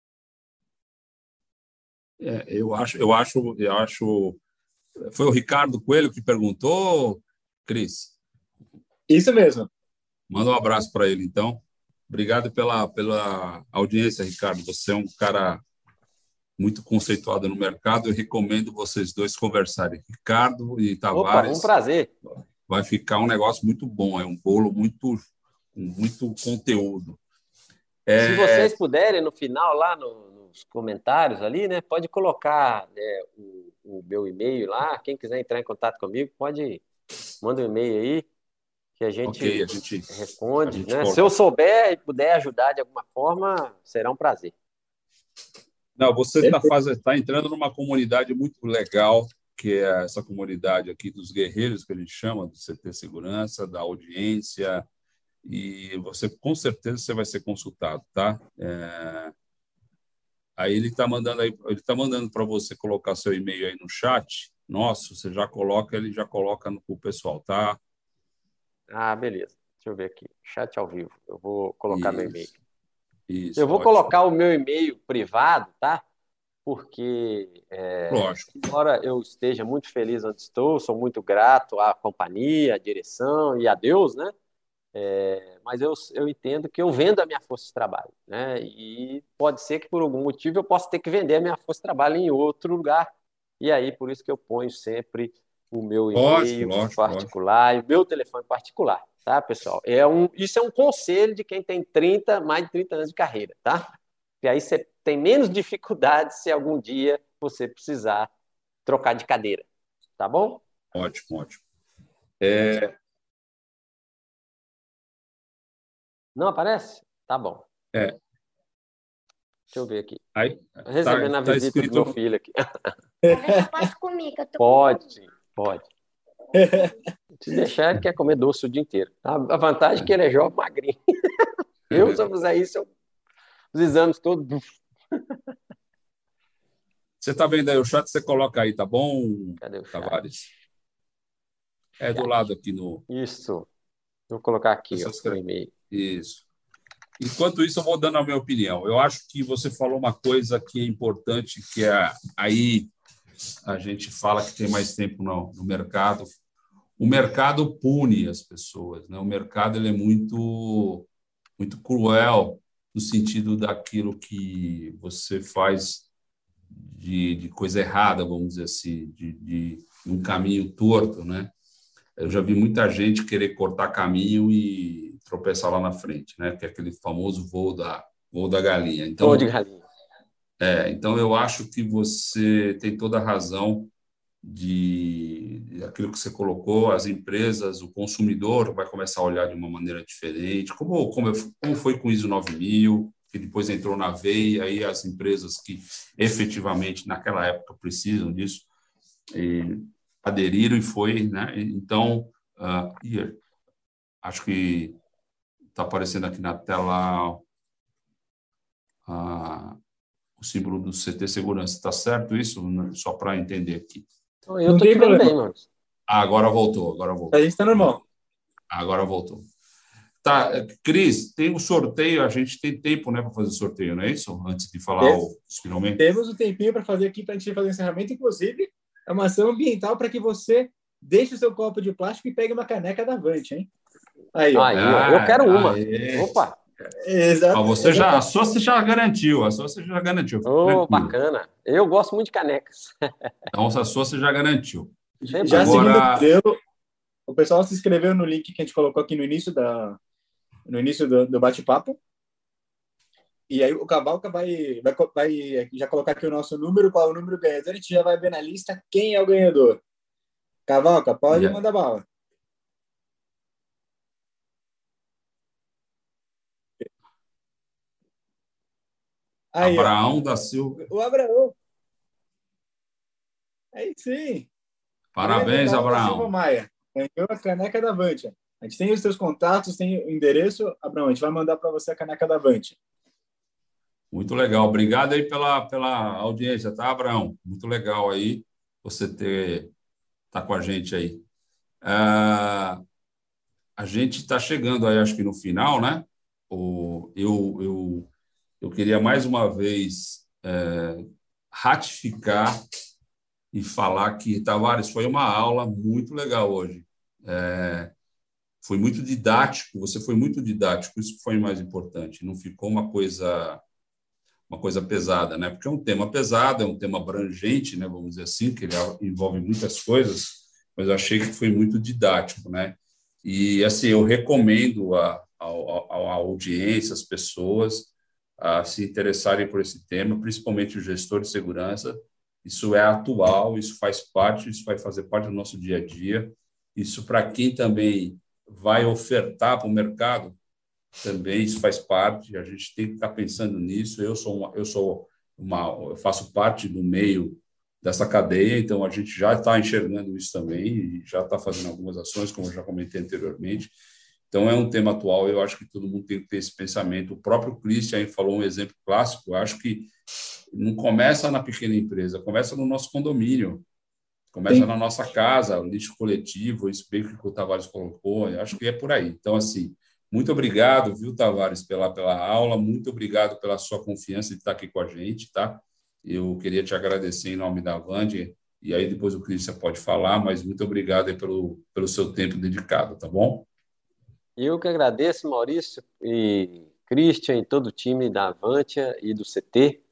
É, eu acho, eu acho, eu acho. Foi o Ricardo Coelho que perguntou, Cris?
Isso mesmo.
Manda um abraço para ele, então. Obrigado pela, pela audiência, Ricardo. Você é um cara muito conceituado no mercado. Eu recomendo vocês dois conversarem. Ricardo e Tavares.
Opa, um prazer.
Vai ficar um negócio muito bom. É um bolo muito, muito conteúdo.
É... Se vocês puderem, no final, lá no, nos comentários ali, né, pode colocar né, o, o meu e-mail lá. Quem quiser entrar em contato comigo, pode manda um e-mail aí que a gente, okay, a gente responde. A gente né? Se eu souber e puder ajudar de alguma forma, será um prazer.
Não, você está tá entrando numa comunidade muito legal, que é essa comunidade aqui dos guerreiros, que a gente chama, do CT Segurança, da audiência, e você, com certeza, você vai ser consultado, tá? É... Aí ele está mandando aí, ele tá mandando para você colocar seu e-mail aí no chat. Nossa, você já coloca, ele já coloca no pessoal, tá?
Ah, beleza. Deixa eu ver aqui. Chat ao vivo. Eu vou colocar Isso. meu e-mail. Isso, eu vou ótimo. colocar o meu e-mail privado, tá? Porque, é, embora eu esteja muito feliz onde estou, sou muito grato à companhia, à direção e a Deus, né? É, mas eu, eu entendo que eu vendo a minha força de trabalho, né? E pode ser que por algum motivo eu possa ter que vender a minha força de trabalho em outro lugar. E aí, por isso que eu ponho sempre o meu e-mail lógico, particular lógico. e o meu telefone particular, tá, pessoal? É um, isso é um conselho de quem tem 30, mais de 30 anos de carreira, tá? E aí você tem menos dificuldade se algum dia você precisar trocar de cadeira, tá bom?
Ótimo, ótimo. É...
Não aparece? Tá bom.
É.
Deixa eu ver aqui.
Aí,
Recebendo tá, a tá visita escrito... do meu filho aqui.
Pode comigo,
Pode, sim, pode. Se deixar, ele quer comer doce o dia inteiro. A vantagem é que ele é jovem, magrinho. Eu, se eu fizer isso, eu... os exames todos.
Você está vendo aí o chat? Você coloca aí, tá bom,
Cadê o
Tavares? É do lado aqui no.
Isso. Vou colocar aqui ó.
Isso. Enquanto isso, eu vou dando a minha opinião. Eu acho que você falou uma coisa que é importante, que é aí a gente fala que tem mais tempo no, no mercado. O mercado pune as pessoas, né? O mercado ele é muito muito cruel no sentido daquilo que você faz de, de coisa errada, vamos dizer assim, de, de um caminho torto, né? Eu já vi muita gente querer cortar caminho e tropeçar lá na frente, né? Que é aquele famoso voo da voo da galinha. Então,
voo de galinha.
É, então eu acho que você tem toda a razão de, de aquilo que você colocou, as empresas, o consumidor vai começar a olhar de uma maneira diferente, como como, como foi com o ISO 9000, que depois entrou na veia, aí as empresas que efetivamente naquela época precisam disso e aderiram e foi, né? Então, uh, acho que está aparecendo aqui na tela uh, o símbolo do CT Segurança. Está certo isso? Só para entender aqui.
Então, eu estou bem, mano.
Ah, agora voltou, agora voltou.
A gente está normal.
Agora voltou. Tá, Cris, tem o um sorteio, a gente tem tempo né, para fazer o sorteio, não é isso? Antes de falar o, finalmente.
Temos um tempinho para fazer aqui para a gente fazer o encerramento, inclusive é uma ação ambiental para que você deixe o seu copo de plástico e pegue uma caneca da Vante, hein?
Aí, ó. Aí, ah, eu quero uma. Aê. Opa!
Exato. você já, a sua você já garantiu, a sua você já garantiu.
Oh, bacana. Eu gosto muito de canecas.
Então, a sua você já garantiu.
Já Agora... seguindo o pessoal se inscreveu no link que a gente colocou aqui no início da, no início do, do bate-papo. E aí o Cavalca vai, vai, vai já colocar aqui o nosso número, qual é o número ganhador, a gente já vai ver na lista quem é o ganhador. Cavalca, pode yeah. mandar bala.
Aí, Abraão ó. da Silva.
O Abraão. Aí sim.
Parabéns, Abraão.
Silva Maia. Ganhou a caneca da Vantia. A gente tem os seus contatos, tem o endereço. Abraão, a gente vai mandar para você a caneca da Vante.
Muito legal. Obrigado aí pela, pela audiência, tá, Abraão? Muito legal aí você ter tá com a gente aí. Ah, a gente está chegando aí, acho que no final, né? O, eu, eu, eu queria mais uma vez é, ratificar e falar que, Tavares, foi uma aula muito legal hoje. É, foi muito didático, você foi muito didático, isso foi o mais importante, não ficou uma coisa uma coisa pesada, né? Porque é um tema pesado, é um tema abrangente, né, vamos dizer assim, que ele envolve muitas coisas, mas eu achei que foi muito didático, né? E assim, eu recomendo a, a, a audiência, as pessoas a se interessarem por esse tema, principalmente o gestor de segurança. Isso é atual, isso faz parte, isso vai fazer parte do nosso dia a dia. Isso para quem também vai ofertar para o mercado, também isso faz parte. A gente tem que estar pensando nisso. Eu sou uma, eu sou uma, eu faço parte do meio dessa cadeia, então a gente já está enxergando isso também já está fazendo algumas ações, como eu já comentei anteriormente. Então é um tema atual. Eu acho que todo mundo tem que ter esse pensamento. O próprio Christian falou um exemplo clássico. Eu acho que não começa na pequena empresa, começa no nosso condomínio. Começa Sim. na nossa casa, o lixo coletivo, isso bem que o Tavares colocou, eu acho que é por aí. Então, assim, muito obrigado, viu, Tavares, pela, pela aula, muito obrigado pela sua confiança de estar aqui com a gente, tá? Eu queria te agradecer em nome da Vande, e aí depois o Cristian pode falar, mas muito obrigado pelo, pelo seu tempo dedicado, tá bom?
Eu que agradeço, Maurício e Christian e todo o time da Avantia e do CT.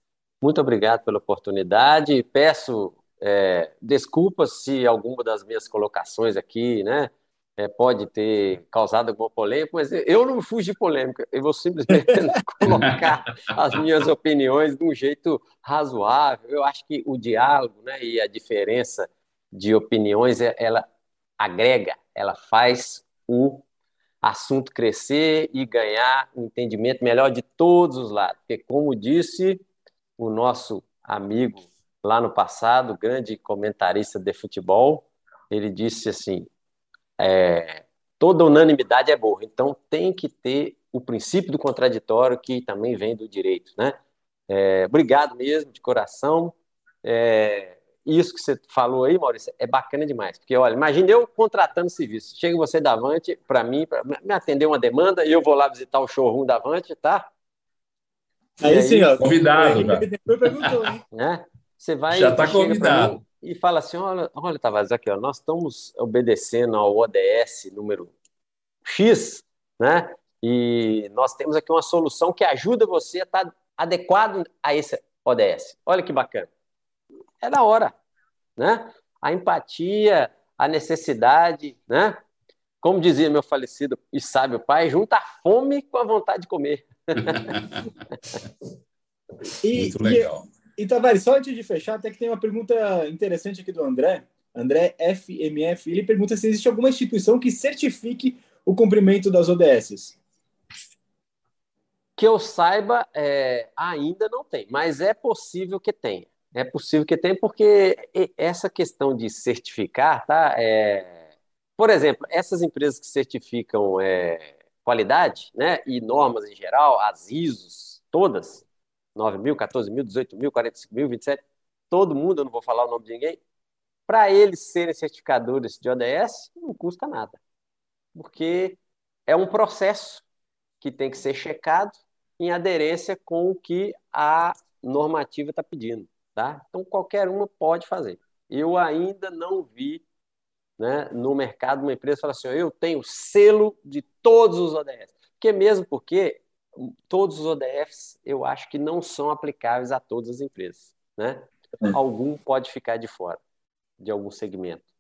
Muito obrigado pela oportunidade. Peço É, desculpa se alguma das minhas colocações aqui, né, é, pode ter causado alguma polêmica, mas eu não fujo de polêmica, eu vou simplesmente colocar as minhas opiniões de um jeito razoável. Eu acho que o diálogo né, e a diferença de opiniões, é, ela agrega, ela faz o assunto crescer e ganhar um entendimento melhor de todos os lados. Porque, como disse o nosso amigo lá no passado, grande comentarista de futebol, ele disse assim: é, toda unanimidade é boa, então tem que ter o princípio do contraditório que também vem do direito, né? É, obrigado mesmo, de coração. É, isso que você falou aí, Maurício, é bacana demais. Porque, olha, imagine eu contratando serviço. Chega você da Avante para mim, para me atender uma demanda, e eu vou lá visitar o showroom da Avante, tá?
Aí, aí sim, ó.
Convidado, cara.
Né? Você vai.
Já está convidado.
E fala assim: olha, olha, Tavares, aqui, ó, nós estamos obedecendo ao ODS número X, né? E nós temos aqui uma solução que ajuda você a estar tá adequado a esse ODS. Olha que bacana. É da hora, né? A empatia, a necessidade, né? Como dizia meu falecido e sábio pai, junta a fome com a vontade de comer.
e, Muito legal.
E, e Tavares, só antes de fechar, até que tem uma pergunta interessante aqui do André, André FMF. Ele pergunta se existe alguma instituição que certifique o cumprimento das ODS.
Que eu saiba, é, ainda não tem, mas é possível que tenha. É possível que tenha, porque essa questão de certificar, tá? É, por exemplo, essas empresas que certificam é, qualidade, né, e normas em geral, as ISOs, todas, 9 mil, 14 mil, 18 mil, 45 mil, 27, todo mundo, eu não vou falar o nome de ninguém, para eles serem certificadores de ODS, não custa nada, porque é um processo que tem que ser checado em aderência com o que a normativa está pedindo. Tá? Então, qualquer uma pode fazer. Eu ainda não vi né, no mercado uma empresa falar assim: eu tenho selo de todos os ODS. Porque mesmo porque todos os ODFs eu acho que não são aplicáveis a todas as empresas. Né? É. Algum pode ficar de fora de algum segmento.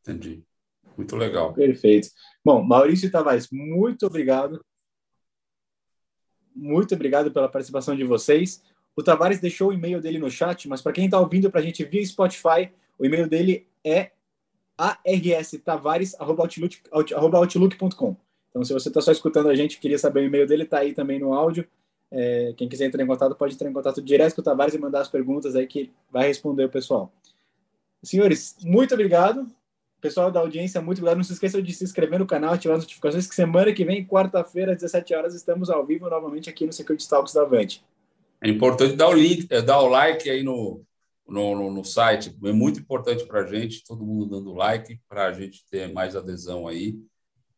Entendi. Muito legal.
Perfeito. Bom, Maurício Tavares, muito obrigado. Muito obrigado pela participação de vocês. O Tavares deixou o e-mail dele no chat, mas para quem está ouvindo para a gente via Spotify, o e-mail dele é arstavares.outlook.com. Então, se você está só escutando a gente, queria saber o e-mail dele, está aí também no áudio. É, quem quiser entrar em contato, pode entrar em contato direto com o Tavares e mandar as perguntas aí que vai responder o pessoal. Senhores, muito obrigado. Pessoal da audiência, muito obrigado. Não se esqueçam de se inscrever no canal, ativar as notificações, que semana que vem, quarta-feira, às 17 horas, estamos ao vivo novamente aqui no Security Talks da Avante.
É importante dar o link, é, dar o like aí no, no, no, no site. É muito importante para a gente, todo mundo dando like, para a gente ter mais adesão aí.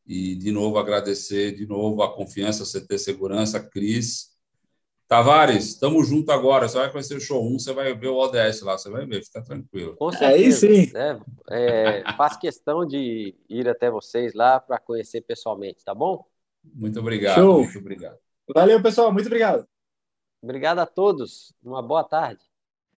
E, de novo, agradecer de novo a confiança, CT Segurança, Cris. Tavares, estamos junto agora. Você vai conhecer o show 1, você vai ver o ODS lá, você vai ver, fica tranquilo.
Com certeza. Aí sim. Né? É, faço questão de ir até vocês lá para conhecer pessoalmente, tá bom?
Muito obrigado.
Show.
Muito obrigado.
Valeu, pessoal. Muito obrigado.
Obrigado a todos. Uma boa tarde.